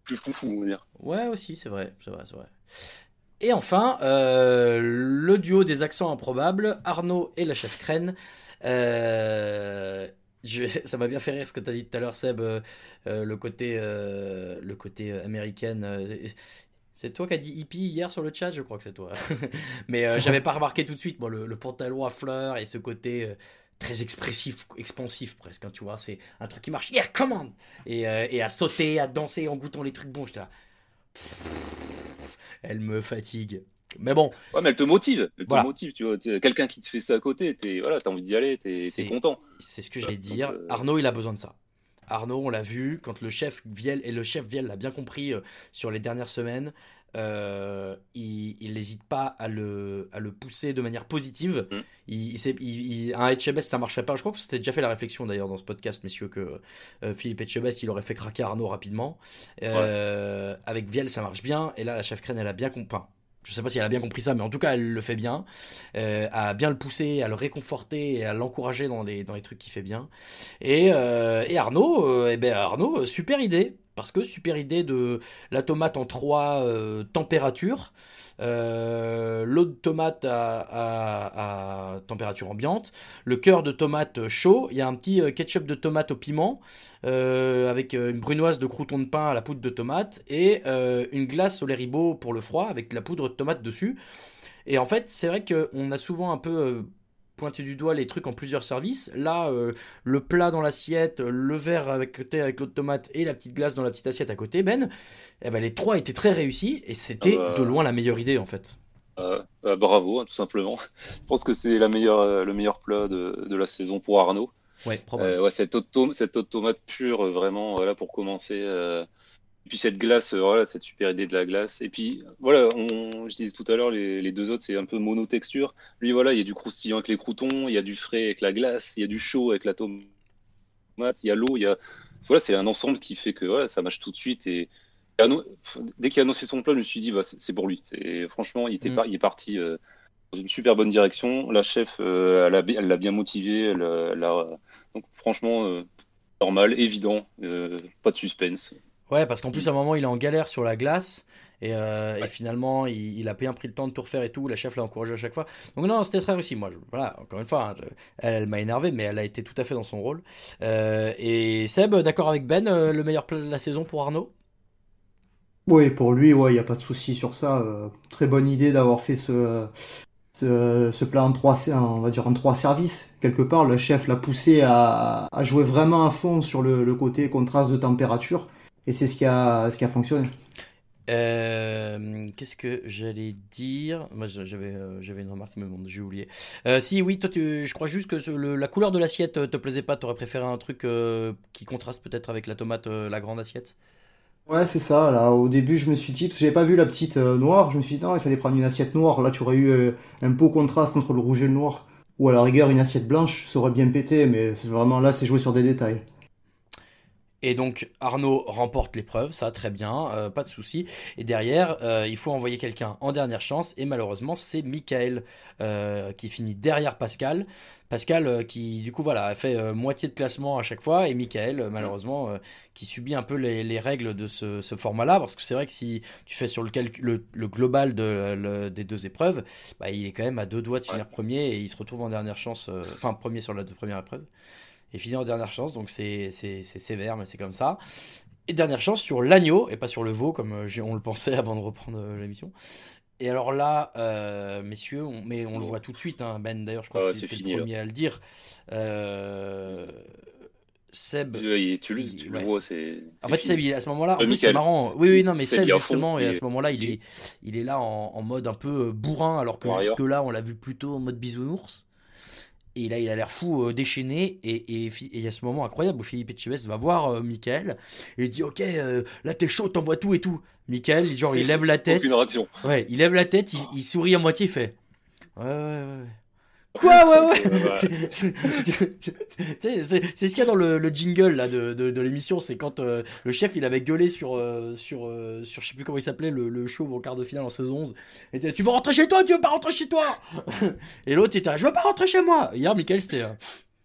Plus foufou, on va dire. Ouais, aussi, c'est vrai, c'est vrai, c'est vrai. Et enfin, euh, le duo des accents improbables, Arnaud et la chef Crène. Euh, ça m'a bien fait rire ce que tu as dit tout à l'heure, Seb, euh, le côté, le côté américaine. C'est toi qui as dit hippie hier sur le chat, je crois que c'est toi. Mais j'avais pas remarqué tout de suite, moi, le, pantalon à fleurs et ce côté très expressif, expansif presque, hein, tu vois. C'est un truc qui marche. Yeah, come on et, et à sauter, à danser en goûtant les trucs bons. J'étais là. Pff, Elle me fatigue. Mais bon. Ouais, mais elle te motive. Elle Voilà. te motive, tu vois. Quelqu'un qui te fait ça à côté, t'es voilà, t'as envie d'y aller, t'es content. C'est ce que j'allais dire. euh, Arnaud, il a besoin de ça. Arnaud, on l'a vu, quand le chef Viel, et le chef Viel l'a bien compris euh, sur les dernières semaines, euh, il n'hésite pas à le, à le pousser de manière positive. Mm. Il, il sait- il- il- un Etchebest, ça marcherait pas. Je crois que c'était déjà fait la réflexion d'ailleurs dans ce podcast, messieurs, que euh, Philippe Etchebest, il aurait fait craquer Arnaud rapidement. Euh, Avec Viel, ça marche bien. Et là, la chef Crène, elle a bien compris. enfin, je sais pas si elle a bien compris ça, mais en tout cas, elle le fait bien. Euh, à bien le pousser, à le réconforter et à l'encourager dans les, dans les trucs qu'il fait bien. Et, euh, et Arnaud, euh, eh ben Arnaud, super idée. Parce que super idée de la tomate en trois euh, températures. Euh, l'eau de tomate à, température ambiante, le cœur de tomate chaud, il y a un petit euh, ketchup de tomate au piment, avec une brunoise de crouton de pain à la poudre de tomate, et une glace au lait pour le froid, avec la poudre de tomate dessus. Et en fait, c'est vrai qu'on a souvent un peu pointé du doigt les trucs en plusieurs services. Là, euh, le plat dans l'assiette, le verre avec côté avec l'eau de tomate et la petite glace dans la petite assiette à côté, Ben, eh ben les trois étaient très réussis et c'était Ah bah. de loin la meilleure idée en fait. Euh, bah, bravo, hein, tout simplement. Je pense que c'est la meilleure, euh, le meilleur plat de, de la saison pour Arnaud. Ouais, probablement. Euh, ouais, cette eau de tomate pure, vraiment, pour commencer. Et puis cette glace, euh, voilà, cette super idée de la glace. Et puis, voilà, on, je disais tout à l'heure, les, les deux autres, c'est un peu monotexture. Lui, voilà, il y a du croustillant avec les croutons, il y a du frais avec la glace, il y a du chaud avec la tomate, il y a l'eau, il y a... Voilà, c'est un ensemble qui fait que voilà, ça marche tout de suite. Et, et dès qu'il a annoncé son plat, je me suis dit, bah, c'est pour lui. C'est- Franchement, il, était Mm. il est parti euh, dans une super bonne direction. La chef, euh, elle l'a bien motivé. Elle, a- elle a- donc, franchement, euh, normal, évident, pas de suspense. Ouais, parce qu'en plus, à un moment, il est en galère sur la glace. Et, euh, et finalement, il, il a bien pris le temps de tout refaire et tout. La chef l'a encouragé à chaque fois. Donc, non, c'était très réussi. Moi, je- voilà, encore une fois, hein, je- elle, elle m'a énervé, mais elle a été tout à fait dans son rôle. Euh, et Seb, d'accord avec Ben, euh, le meilleur plat de la saison pour Arnaud? Oui, pour lui, ouais, il n'y a pas de souci sur ça. Euh, très bonne idée d'avoir fait ce, ce, ce plat en trois, on va dire en trois services. Quelque part, le chef l'a poussé à, à jouer vraiment à fond sur le, le côté contraste de température. Et c'est ce qui a, ce qui a fonctionné. Euh, Qu'est-ce que j'allais dire? Moi, j'avais euh, j'avais une remarque, mais bon, j'ai oublié. Euh, si, oui, toi, tu- je crois juste que ce- le- la couleur de l'assiette te plaisait pas. T'aurais préféré un truc euh, qui contraste peut-être avec la tomate, la grande assiette? Ouais, c'est ça. Là, au début, je me suis dit, parce que j'avais pas vu la petite noire, je me suis dit, non, il fallait prendre une assiette noire. Là, tu aurais eu un beau contraste entre le rouge et le noir. Ou à la rigueur, une assiette blanche, ça aurait bien pété, mais c'est vraiment là, c'est joué sur des détails. Et donc Arnaud remporte l'épreuve, ça très bien, euh, pas de souci. Et derrière, euh, il faut envoyer quelqu'un en dernière chance, et malheureusement c'est Michael euh, qui finit derrière Pascal. Pascal euh, qui du coup voilà a fait euh, moitié de classement à chaque fois, et Michael euh, malheureusement euh, qui subit un peu les, les règles de ce, ce format-là, parce que c'est vrai que si tu fais sur le, calcul, le, le global de, le- des deux épreuves, bah, il est quand même à deux doigts de finir premier, et il se retrouve en dernière chance, euh, enfin premier sur la deux première épreuve et finit en dernière chance, donc c'est sévère, mais c'est comme ça. Et dernière chance sur l'agneau, et pas sur le veau, comme euh, on le pensait avant de reprendre euh, l'émission. Et alors là, euh, messieurs, on, mais on le voit tout de suite, hein, Ben d'ailleurs, je crois Ah que tu fini, le là. premier à le dire. Euh, Seb. Tu le, tu le ouais. vois, c'est. En fait, fini. Seb, il- à ce moment-là, en Euh, plus, c'est marrant. Oui, oui, non, mais Seb, justement, et à ce moment-là, il est, il est là en, en mode un peu bourrin, alors que Warrior. jusque-là, on l'a vu plutôt en mode bisounours. Et là, il a l'air fou, euh, déchaîné. Et, et, fi- et il y a ce moment incroyable où Philippe Etchebest va voir euh, Michael et il dit Ok, euh, là, t'es chaud, t'envoies tout et tout. Michael, genre, il lève la tête. Aucune réaction. Ouais, il lève la tête, il, il sourit à moitié, il fait Ouais, ouais, ouais. Quoi, ouais, ouais Tu sais, C'est c'est ce qu'il y a dans le, le jingle là, de, de, de l'émission, c'est quand euh, le chef il avait gueulé sur, euh, sur, euh, sur je sais plus comment il s'appelait, le, le chauve en quart de finale en saison 11. Et il disait, tu veux rentrer chez toi, tu veux pas rentrer chez toi Et l'autre était là, je veux pas rentrer chez moi Hier, Michael c'était. euh,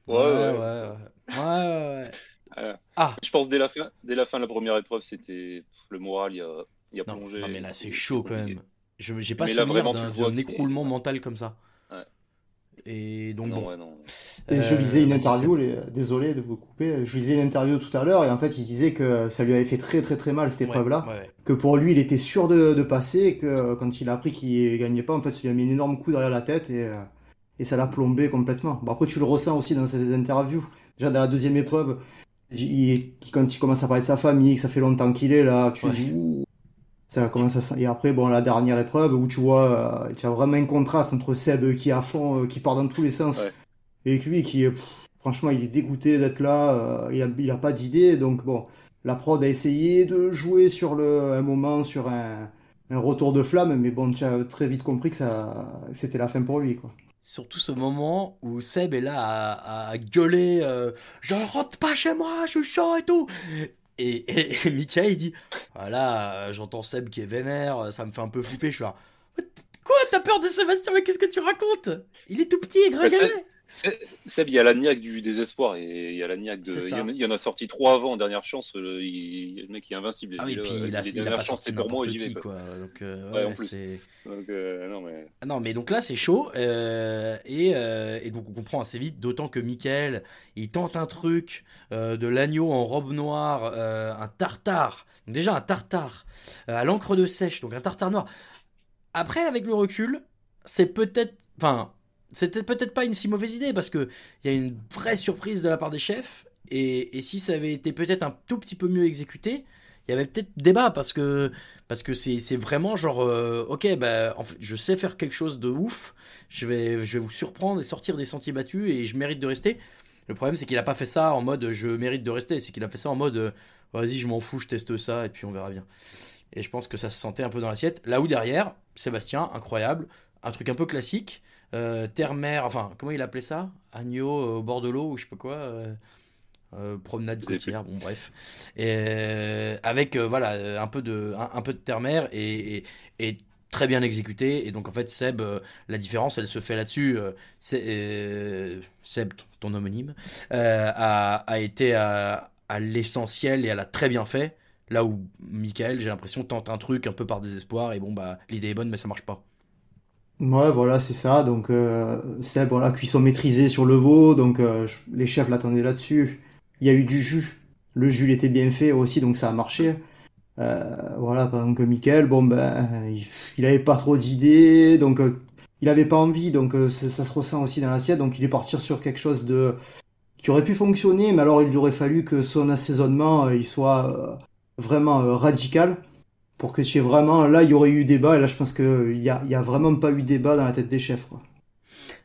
Ouais, ouais. ouais, ouais. ouais, ouais, ouais. Euh, Ah. Je pense dès la fin, dès la fin de la première épreuve, c'était le moral, il a, il a Non, plongé. non, mais là c'est chaud quand même. Je J'ai pas Mais souvenir d'un écroulement mental comme ça. Et donc Non, bon. ouais, non. Et je Euh, lisais une interview, les- désolé de vous couper, je lisais une interview tout à l'heure et en fait il disait que ça lui avait fait très très très mal cette épreuve-là, ouais, ouais. que pour lui il était sûr de, de passer et que euh, quand il a appris qu'il gagnait pas, en fait ça lui a mis un énorme coup derrière la tête et, euh, et ça l'a plombé complètement. Bon, après, tu le ressens aussi dans ces interviews. Déjà, dans la deuxième épreuve, il- quand il commence à parler de sa famille, que ça fait longtemps qu'il est là, tu dis, ouh, ça commence à... sen- Et après, bon, la dernière épreuve où tu vois, euh, tu as vraiment un contraste entre Seb qui est à fond, euh, qui part dans tous les sens, et lui qui, est, pff, franchement, il est dégoûté d'être là, euh, il a, il a pas d'idée, donc bon, la prod a essayé de jouer sur le, un moment, sur un, un retour de flamme, mais bon, tu as très vite compris que ça, c'était la fin pour lui, quoi. Surtout ce moment où Seb est là à, à gueuler euh, Je rentre pas chez moi, je suis chaud et tout Et, et, et Mika il dit Voilà, euh, j'entends Seb qui est vénère, ça me fait un peu flipper. Je suis là Quoi? T'as peur de Sébastien? Mais qu'est-ce que tu racontes? Il est tout petit et Ouais, gringalet Seb, il y a la niaque du désespoir et il y a de. Il y, en a, il y en a sorti trois avant en dernière chance. Le, il- le mec est invincible. Ah oui, puis il a, il a pas chances, sorti c'est pour moi qui, quoi. Donc, euh, Ouais, ouais, en plus. c'est- Donc, euh, non, mais. Ah Non, mais donc là, c'est chaud. euh, et, euh, et donc, on comprend assez vite, d'autant que Michael, il tente un truc de l'agneau en robe noire, un tartare. Donc, déjà, un tartare à l'encre de sèche, donc un tartare noir. Après, avec le recul, c'est peut-être. Enfin, c'était peut-être pas une si mauvaise idée parce que il y a une vraie surprise de la part des chefs. Et, si ça avait été peut-être un tout petit peu mieux exécuté, il y avait peut-être débat parce que parce que c'est c'est vraiment genre euh, ok bah en fait, je sais faire quelque chose de ouf je vais je vais vous surprendre et sortir des sentiers battus et je mérite de rester le problème c'est qu'il a pas fait ça en mode je mérite de rester c'est qu'il a fait ça en mode euh, vas-y je m'en fous je teste ça et puis on verra bien et je pense que ça se sentait un peu dans l'assiette là où derrière Sébastien incroyable un truc un peu classique euh, terre-mer enfin comment il appelait ça? Agneau euh, au bord de l'eau ou je sais pas quoi euh, promenade côtière, bon bref, et avec voilà un peu de un, un peu de terre-mer et, et, et très bien exécuté. Et donc en fait Seb euh, la différence elle se fait là-dessus euh, euh, Seb ton homonyme a, a été à, à l'essentiel et elle a très bien fait. Là où Michael j'ai l'impression tente un truc un peu par désespoir et bon bah l'idée est bonne mais ça marche pas Ouais, voilà, c'est ça. Donc, euh, Seb, voilà, cuisson maîtrisée sur le veau. Donc, euh, les chefs l'attendaient là-dessus. Il y a eu du jus. Le jus était bien fait aussi, donc ça a marché. Euh, voilà, pendant que Michael, bon, ben, il, il avait pas trop d'idées. Donc, euh, il avait pas envie. Donc, euh, ça, se ressent aussi dans l'assiette. Donc, il est parti sur quelque chose de, qui aurait pu fonctionner. Mais alors, il aurait fallu que son assaisonnement, euh, il soit vraiment radical pour que tu aies vraiment. Là, il y aurait eu débat, et là, je pense qu'il y a, il y a vraiment pas eu débat dans la tête des chefs, quoi.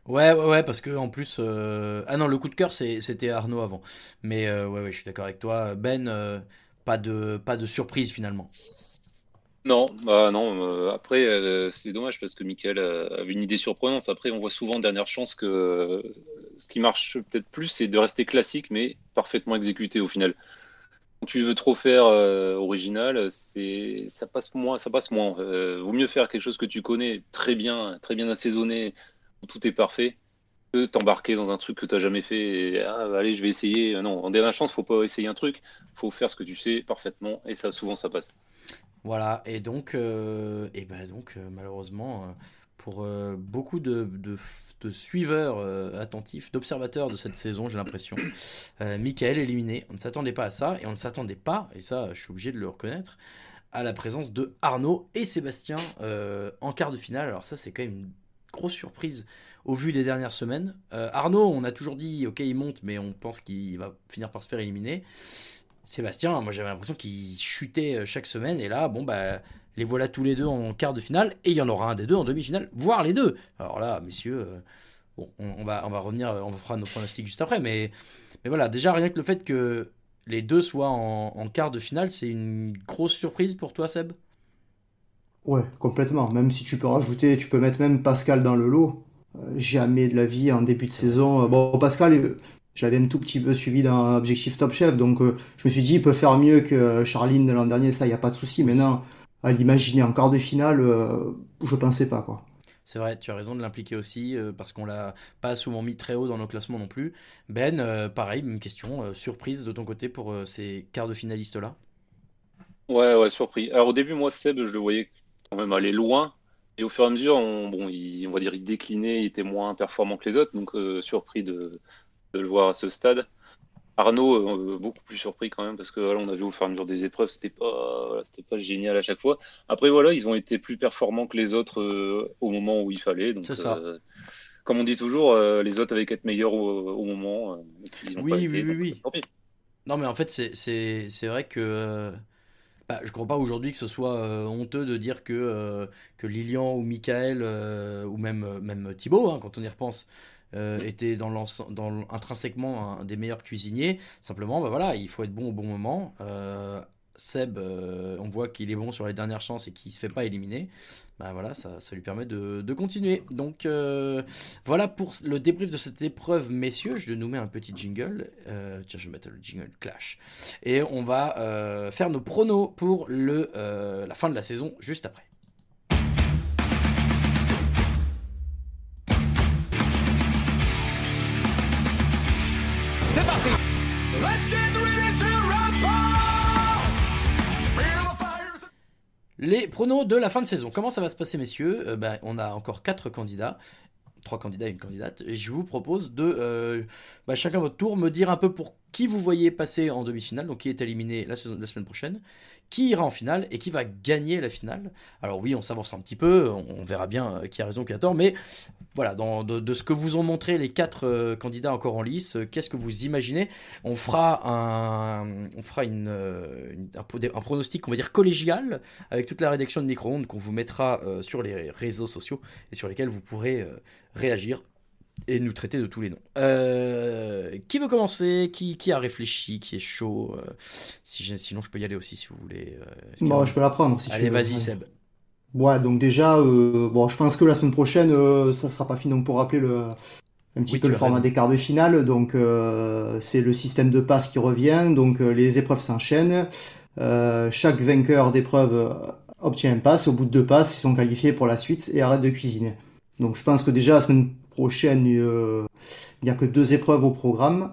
Ouais, ouais, ouais, parce que en plus, euh, ah non, le coup de cœur, c'était Arnaud avant. Mais euh, ouais, ouais, je suis d'accord avec toi, Ben. euh, pas de, pas de surprise finalement. Non, bah non. euh, après, euh, c'est dommage parce que Michael avait une idée surprenante. Après, on voit souvent en dernière chance que euh, ce qui marche peut-être plus, c'est de rester classique, mais parfaitement exécuté au final. Tu veux trop faire euh, original, c'est ça passe moins, ça passe moins. Euh, vaut mieux faire quelque chose que tu connais très bien, très bien assaisonné, où tout est parfait, que t'embarquer dans un truc que t'as jamais fait. Ah, allez, je vais essayer. Non, en dernière chance, faut pas essayer un truc, faut faire ce que tu sais parfaitement, et ça, souvent, ça passe. Voilà, et donc, euh, et ben donc malheureusement, pour euh, beaucoup de, suiveurs euh, attentifs, d'observateurs de cette saison, j'ai l'impression, euh, Michael éliminé. On ne s'attendait pas à ça, et on ne s'attendait pas, et ça, je suis obligé de le reconnaître, à la présence de Arnaud et Sébastien en quart de finale. Alors ça, c'est quand même une grosse surprise au vu des dernières semaines. Arnaud, on a toujours dit, ok, il monte, mais on pense qu'il va finir par se faire éliminer. Sébastien, moi j'avais l'impression qu'il chutait chaque semaine et là, bon bah les voilà tous les deux en quart de finale et il y en aura un des deux en demi-finale, voire les deux. Alors là, messieurs, euh, bon, on, on va on va revenir, on faire nos pronostics juste après, mais mais voilà, déjà rien que le fait que les deux soient en, quart de finale, c'est une grosse surprise pour toi, Seb? Ouais, complètement. Même si tu peux rajouter, tu peux mettre même Pascal dans le lot. Euh, jamais de la vie en début de saison. Euh, Bon, Pascal, je l'avais un tout petit peu suivi dans Objectif Top Chef, donc je me suis dit, il peut faire mieux que Charline de l'an dernier, ça, il n'y a pas de souci. Maintenant, à l'imaginer en quart de finale, euh, je pensais pas, quoi. C'est vrai, tu as raison de l'impliquer aussi, euh, parce qu'on l'a pas souvent mis très haut dans nos classements non plus. Ben, euh, pareil, même question, euh, surprise de ton côté pour euh, ces quarts de finalistes-là Ouais, ouais, surpris. Alors au début, moi, Seb, je le voyais quand même aller loin. Et au fur et à mesure, on, bon, il, on va dire, il déclinait, il était moins performant que les autres. Donc euh, surpris de, de le voir à ce stade. Arnaud, euh, beaucoup plus surpris quand même, parce que voilà, on a vu au fur et à mesure des épreuves, c'était pas, voilà, c'était pas génial à chaque fois. Après, voilà, ils ont été plus performants que les autres euh, au moment où il fallait. Donc C'est ça. euh, comme on dit toujours, euh, les autres avaient qu'à être meilleurs au, au moment. euh, ils Oui, pas oui, été, oui. Non, mais en fait, c'est- vrai que. euh, bah, je crois pas aujourd'hui que ce soit euh, honteux de dire que, euh, que Lilian ou Michael euh, ou même, euh, même Thibaut, hein, quand on y repense, euh, étaient dans dans intrinsèquement un des meilleurs cuisiniers. Simplement, bah voilà, il faut être bon au bon moment. Euh, Seb, euh, on voit qu'il est bon sur les dernières chances et qu'il se fait pas éliminer. Bah voilà, ça, ça lui permet de, de continuer. Donc euh, voilà pour le débrief de cette épreuve, messieurs. Je nous mets un petit jingle. Tiens, je vais mettre le jingle Clash. Et on va faire nos pronos pour le, la fin de la saison juste après. Les pronos de la fin de saison. Comment ça va se passer, messieurs? Euh, ben, On a encore quatre candidats. Trois candidats et une candidate. Et je vous propose de, euh, bah, chacun votre tour, me dire un peu pour qui vous voyez passer en demi-finale, donc qui est éliminé la, saison- la semaine prochaine, qui ira en finale et qui va gagner la finale. Alors oui, on s'avance un petit peu, on, on verra bien euh, qui a raison, qui a tort, mais voilà, dans, de, de ce que vous ont montré les quatre euh, candidats encore en lice, euh, qu'est-ce que vous imaginez? On fera un, on fera une, euh, une- un, pronostic, on va dire collégial, avec toute la rédaction de Micro-ondes qu'on vous mettra sur les réseaux sociaux et sur lesquels vous pourrez réagir et nous traiter de tous les noms. Euh, qui veut commencer? Qui, qui a réfléchi? Qui est chaud? Euh, si Sinon, je peux y aller aussi si vous voulez. euh, Bon, je peux la prendre si Allez, vas-y. Seb. Ouais, donc déjà, euh, bon, je pense que la semaine prochaine, euh, ça sera pas fini. Donc pour rappeler le, un petit Oui, peu le format raison. des quarts de finale, donc euh, c'est le système de passe qui revient. Donc euh, les épreuves s'enchaînent. Euh, chaque vainqueur d'épreuve obtient un pass. Au bout de deux passes, ils sont qualifiés pour la suite et arrêtent de cuisiner. Donc je pense que déjà la semaine prochaine, euh, il n'y a que deux épreuves au programme.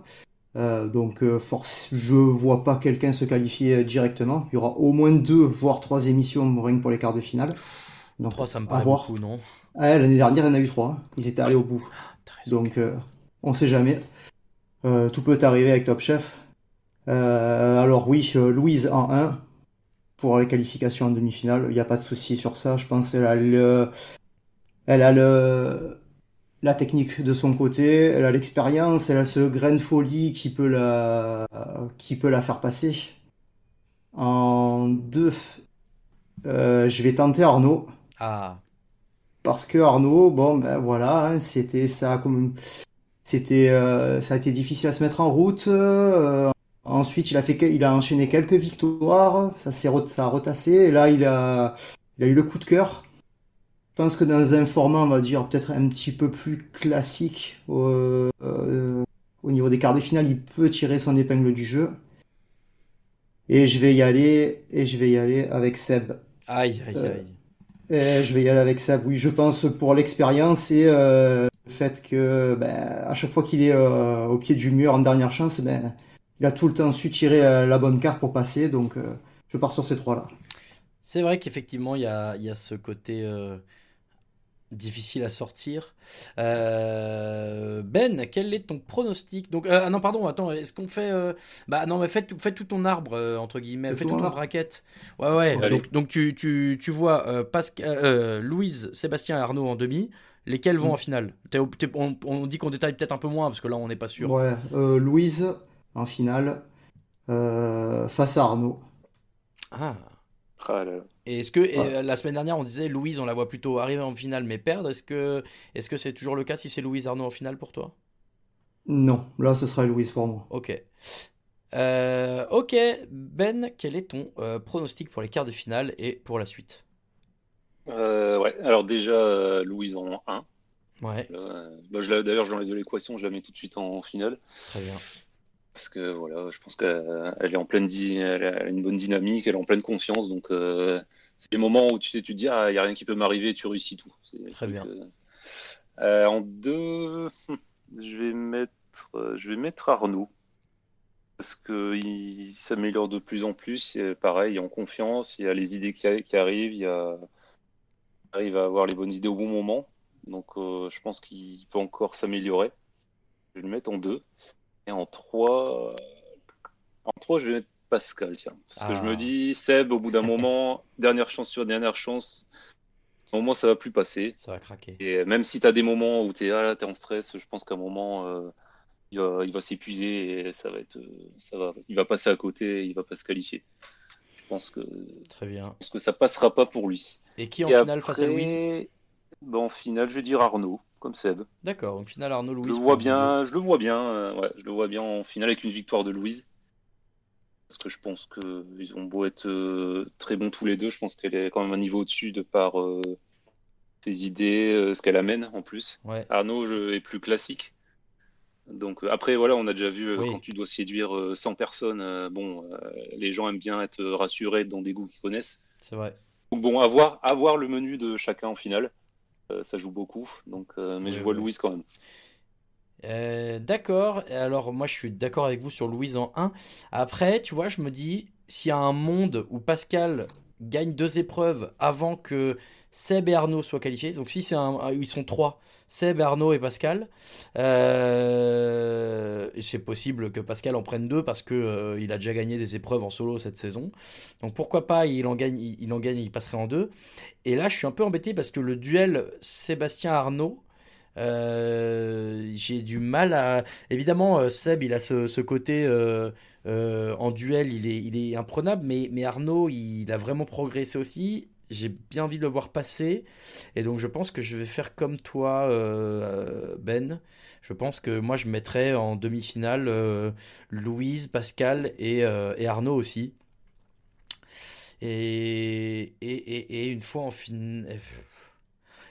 Euh, donc euh, force, je vois pas quelqu'un se qualifier directement. Il y aura au moins deux, voire trois émissions rien que pour les quarts de finale. Donc, Trois, ça me paraît voir. beaucoup, non Ah, L'année dernière, il y en a eu trois. hein. Ils étaient allés au bout. Donc, euh, on sait jamais. Euh, tout peut arriver avec Top Chef. Euh, alors oui, euh, Louise en 1 pour les qualifications en demi-finale. Il n'y a pas de souci sur ça. Je pense qu'elle a le, elle a le, la technique de son côté, elle a l'expérience, elle a ce grain de folie qui peut la, qui peut la faire passer. En 2, je vais tenter Arnaud. Ah, Parce que Arnaud, bon, ben voilà, hein, c'était ça, comme c'était, euh, ça a été difficile à se mettre en route. euh, ensuite, il a fait, il a enchaîné quelques victoires, ça s'est, ça a retassé. Et là, il a, il a eu le coup de cœur. Je pense que dans un format, on va dire peut-être un petit peu plus classique, euh, euh, au niveau des quarts de finale, il peut tirer son épingle du jeu. Et je vais y aller, et je vais y aller avec Seb. aïe, aïe, Euh, aïe. et je vais y aller avec ça. Oui, je pense pour l'expérience et le fait que ben, à chaque fois qu'il est au pied du mur en dernière chance, ben, il a tout le temps su tirer la bonne carte pour passer. Donc, je pars sur ces trois-là. C'est vrai qu'effectivement, il y a, il y a ce côté difficile à sortir. Euh, ben, quel est ton pronostic? Donc, euh, ah non, pardon, attends, est-ce qu'on fait. euh, bah non, mais fais, tout- fais tout ton arbre, euh, entre guillemets, Fais fais tout ton bracket. Ouais, ouais, donc, donc tu, tu, tu vois euh, Pascal, euh, Louise, Sébastien et Arnaud en demi. Lesquels vont Mm. en finale? On, on dit qu'on détaille peut-être un peu moins, parce que là, on n'est pas sûr. Ouais, euh, Louise en finale euh, face à Arnaud. Ah. Ah là là. Et est-ce que Ouais. euh, la semaine dernière on disait Louise on la voit plutôt arriver en finale mais perdre est-ce que est-ce que c'est toujours le cas si c'est Louise Arnaud en finale pour toi? Non, là, ce sera Louise pour moi. Ok. Euh, ok Ben quel est ton euh, pronostic pour les quarts de finale et pour la suite? Euh, ouais, alors déjà, euh, Louise en 1. Ouais Euh, bah, d'ailleurs, je l'enlève de l'équation, je la mets tout de suite en finale. très bien. Parce que voilà, je pense qu'elle elle est en pleine a elle a une bonne dynamique, elle est en pleine confiance. Donc, euh, c'est les moments où tu sais, tu te dis, ah, il n'y a rien qui peut m'arriver, tu réussis tout. Très bien. euh. Euh, en deux, je vais mettre, euh, je vais mettre Arnaud. Parce qu'il s'améliore de plus en plus. Et pareil, il est en confiance, il y a les idées qui, qui arrivent, il y a, il arrive à avoir les bonnes idées au bon moment. Donc, euh, je pense qu'il peut encore s'améliorer. Je vais le mettre en deux. Et en 3, en 3, je vais mettre Pascal, tiens. Parce que je Ah. me dis, Seb, au bout d'un moment, dernière chance sur dernière chance, Au moment, ça va plus passer. Ça va craquer. Et même si tu as des moments où tu es, ah, es en stress, je pense qu'à un moment, euh, il va, il va s'épuiser et ça va être, ça va, il va passer à côté, il va pas se qualifier. Je pense que, Très bien. je pense que ça passera pas pour lui. Et qui en Et finale face à Louise? ben, En finale, je vais dire Arnaud, comme Seb. D'accord, donc finale Arnaud Je Louise. le pour vois bien, je le vois bien, euh, ouais, je le vois bien en finale avec une victoire de Louise. Parce que je pense qu'ils ont beau être euh, très bons tous les deux, je pense qu'elle est quand même un niveau au-dessus de par euh, ses idées, euh, ce qu'elle amène en plus. Ouais. Arnaud je- est plus classique. Donc après, voilà, on a déjà vu Oui. quand tu dois séduire euh, 100 personnes, bon, les gens aiment bien être rassurés dans des goûts qu'ils connaissent. C'est vrai. Donc bon, avoir, avoir le menu de chacun en finale, ça joue beaucoup. Donc, mais je vois oui. Louise quand même. Euh, d'accord. Alors, moi, je suis d'accord avec vous sur Louise en 1. Après, tu vois, je me dis, s'il y a un monde où Pascal gagne deux épreuves avant que Seb et Arnaud soient qualifiés, donc si c'est un, ils sont trois, Seb, Arnaud et Pascal, euh, c'est possible que Pascal en prenne deux parce que euh, il a déjà gagné des épreuves en solo cette saison. Donc pourquoi pas, il en gagne, il, il en gagne, il passerait en deux. Et là, je suis un peu embêté parce que le duel Sébastien-Arnaud, euh, j'ai du mal à. Évidemment, euh, Seb, il a ce, côté euh, en duel, il est, il est imprenable, mais, mais Arnaud, il a vraiment progressé aussi. J'ai bien envie de le voir passer. Et donc, je pense que je vais faire comme toi, Ben. Je pense que moi, je mettrais en demi-finale Louise, Pascal et, et Arnaud aussi. Et, et, et, et une fois en finale.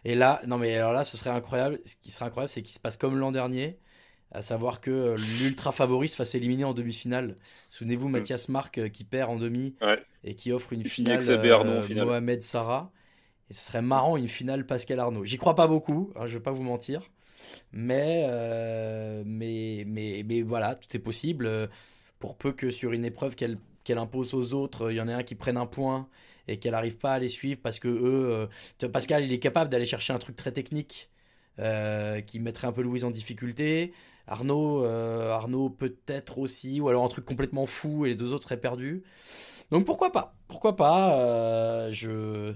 Et là, non mais alors là, ce serait incroyable. Ce qui serait incroyable, c'est qu'il se passe comme l'an dernier, à savoir que euh, l'ultra favori se fasse éliminer en demi-finale. Souvenez-vous, Mathias Marc euh, qui perd en demi Ouais. et qui offre une finale en euh. Mohamed Sarah. Et ce serait marrant une finale Pascal Arnaud. J'y crois pas beaucoup, hein, je vais pas vous mentir. Mais, euh, mais, mais, mais voilà, tout est possible. Pour peu que sur une épreuve qu'elle qu'elle impose aux autres, il y en ait un qui prenne un point et qu'elle n'arrive pas à les suivre parce que eux, euh, Pascal, il est capable d'aller chercher un truc très technique euh, qui mettrait un peu Louise en difficulté. Arnaud, euh, Arnaud peut-être aussi, ou alors un truc complètement fou et les deux autres seraient perdus. Donc pourquoi pas? Pourquoi pas? je,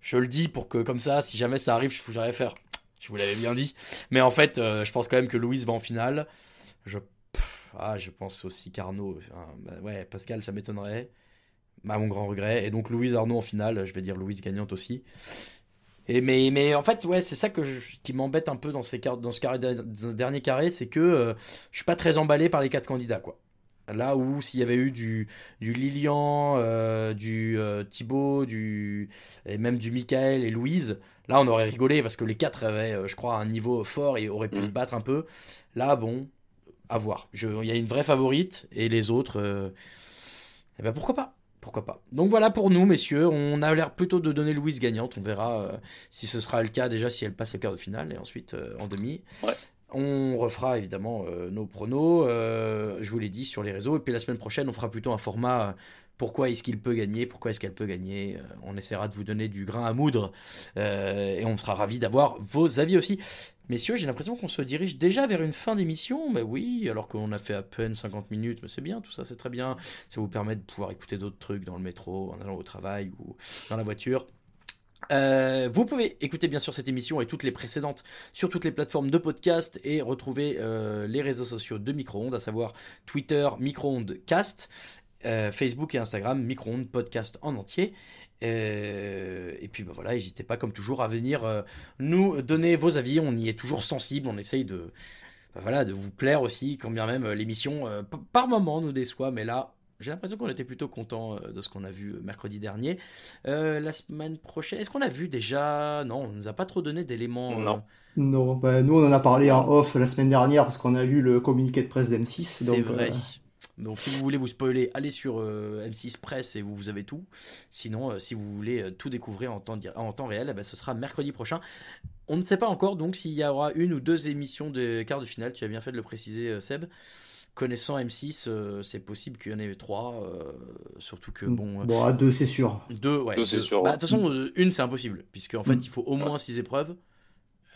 je le dis pour que comme ça, si jamais ça arrive, je pourrais faire. Je vous l'avais bien dit. Mais en fait, je pense quand même que Louise va en finale. Je, ah, je pense aussi qu'Arnaud. enfin, bah ouais, Pascal, ça m'étonnerait. À mon grand regret. Et donc Louise Arnaud en finale. Je vais dire Louise gagnante aussi. Et mais, mais en fait, ouais, c'est ça que je- qui m'embête un peu dans, ces, dans ce carré, dernier carré, c'est que euh, je suis pas très emballé par les quatre candidats, quoi. Là où s'il y avait eu du, du Lilian, euh, du euh, Thibaut, du, et même du Michael et Louise, là on aurait rigolé parce que les quatre avaient, euh, je crois, un niveau fort et auraient pu se battre un peu. Là, bon, à voir. Il y a une vraie favorite et les autres, eh ben pourquoi pas? Pourquoi pas? Donc voilà pour nous, messieurs. On a l'air plutôt de donner Louise gagnante. On verra euh, si ce sera le cas déjà si elle passe au quart de finale et ensuite euh, en demi. On refera évidemment euh, nos pronos, je vous l'ai dit, sur les réseaux. Et puis la semaine prochaine, on fera plutôt un format pourquoi est-ce qu'il peut gagner, pourquoi est-ce qu'elle peut gagner. Euh, on essaiera de vous donner du grain à moudre euh, et on sera ravis d'avoir vos avis aussi. Messieurs, j'ai l'impression qu'on se dirige déjà vers une fin d'émission. Mais oui, alors qu'on a fait à peine 50 minutes. Mais c'est bien, tout ça, c'est très bien. Ça vous permet de pouvoir écouter d'autres trucs dans le métro, en allant au travail ou dans la voiture. Euh, vous pouvez écouter bien sûr cette émission et toutes les précédentes sur toutes les plateformes de podcast et retrouver les réseaux sociaux de Micro-ondes, à savoir Twitter, Micro-ondes Cast, euh, Facebook et Instagram, Micro-ondes Podcast en entier. Euh, et puis bah, voilà, n'hésitez pas comme toujours à venir euh, nous donner vos avis, on y est toujours sensible, on essaye de, bah, voilà, de vous plaire aussi, quand bien même euh, l'émission euh, par moment nous déçoit, mais là j'ai l'impression qu'on était plutôt content euh, de ce qu'on a vu mercredi dernier. Euh, la semaine prochaine, est-ce qu'on a vu déjà Non, on nous a pas trop donné d'éléments. euh, Non. Non, bah, nous on en a parlé en off la semaine dernière parce qu'on a eu le communiqué de presse d'M6. C'est vrai. euh, Donc si vous voulez vous spoiler, allez sur euh, M6 Presse et vous, vous avez tout. Sinon, euh, si vous voulez euh, tout découvrir en temps, en temps réel, eh ben, ce sera mercredi prochain. On ne sait pas encore donc s'il y aura une ou deux émissions de quart de finale. Tu as bien fait de le préciser, euh, Seb. Connaissant M6, euh, c'est possible qu'il y en ait trois. euh, surtout que bon. euh, Bon, à deux, c'est sûr. Deux, ouais. Deux, c'est sûr, Bah. De toute façon, euh, une, c'est impossible. Puisque, en fait, Mm. il faut au moins six épreuves.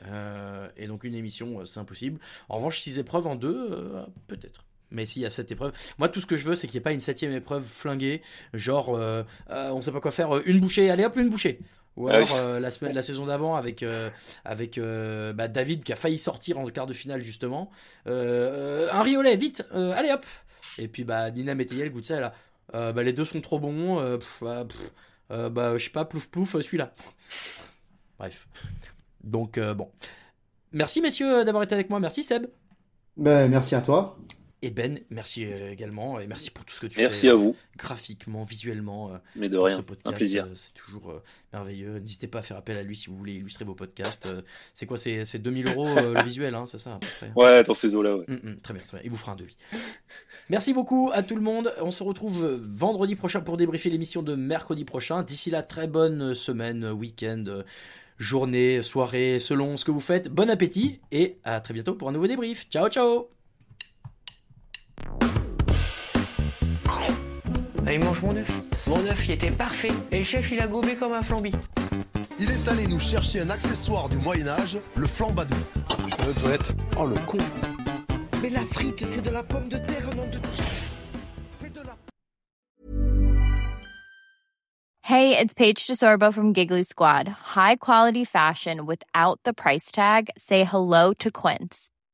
Euh, et donc, une émission, euh, c'est impossible. En revanche, six épreuves en deux, euh, peut-être. Mais s'il y a sept épreuves. Moi, tout ce que je veux, c'est qu'il n'y ait pas une septième épreuve flinguée. Genre, euh, euh, on sait pas quoi faire. euh, une bouchée, allez hop, une bouchée. Ou Ah alors oui. euh, la, semaine, la saison d'avant avec, euh, avec euh, bah, David qui a failli sortir en quart de finale justement. Euh, un riolet, vite, euh, allez hop Et puis bah, Nina Métayer, goûte ça, là. Euh, bah, les deux sont trop bons. euh, pff, ah, pff, euh, bah, je sais pas, plouf plouf, celui-là. Bref. Donc euh, bon. Merci messieurs d'avoir été avec moi. Merci Seb. Ben, merci à toi. Et Ben, merci euh, également. Et merci pour tout ce que tu Merci fais. à vous. Graphiquement, visuellement. euh, Mais de rien, ce un podcast, plaisir. euh, c'est toujours euh, merveilleux. N'hésitez pas à faire appel à lui si vous voulez illustrer vos podcasts. Euh, c'est quoi C'est c'est 2000 euros euh, le visuel, hein, c'est ça à peu près Ouais, dans ces eaux-là, ouais. Mm, mm, très bien, très bien. Il vous fera un devis. Merci beaucoup à tout le monde. On se retrouve euh, vendredi prochain pour débriefer l'émission de mercredi prochain. D'ici là, très bonne semaine, week-end, euh, journée, soirée, selon ce que vous faites. Bon appétit et à très bientôt pour un nouveau débrief. Ciao, ciao Allez, mange mon œuf. Mon œuf, il était parfait. Et le chef, il a gobé comme un flambi. Il est allé nous chercher un accessoire du Moyen-Âge, le flambadou. Je vais aux toilettes. Oh le con. Mais la frite, c'est de la pomme de terre, nom de C'est de la Hey, it's Paige DeSorbo from Giggly Squad. High quality fashion without the price tag. Say hello to Quince.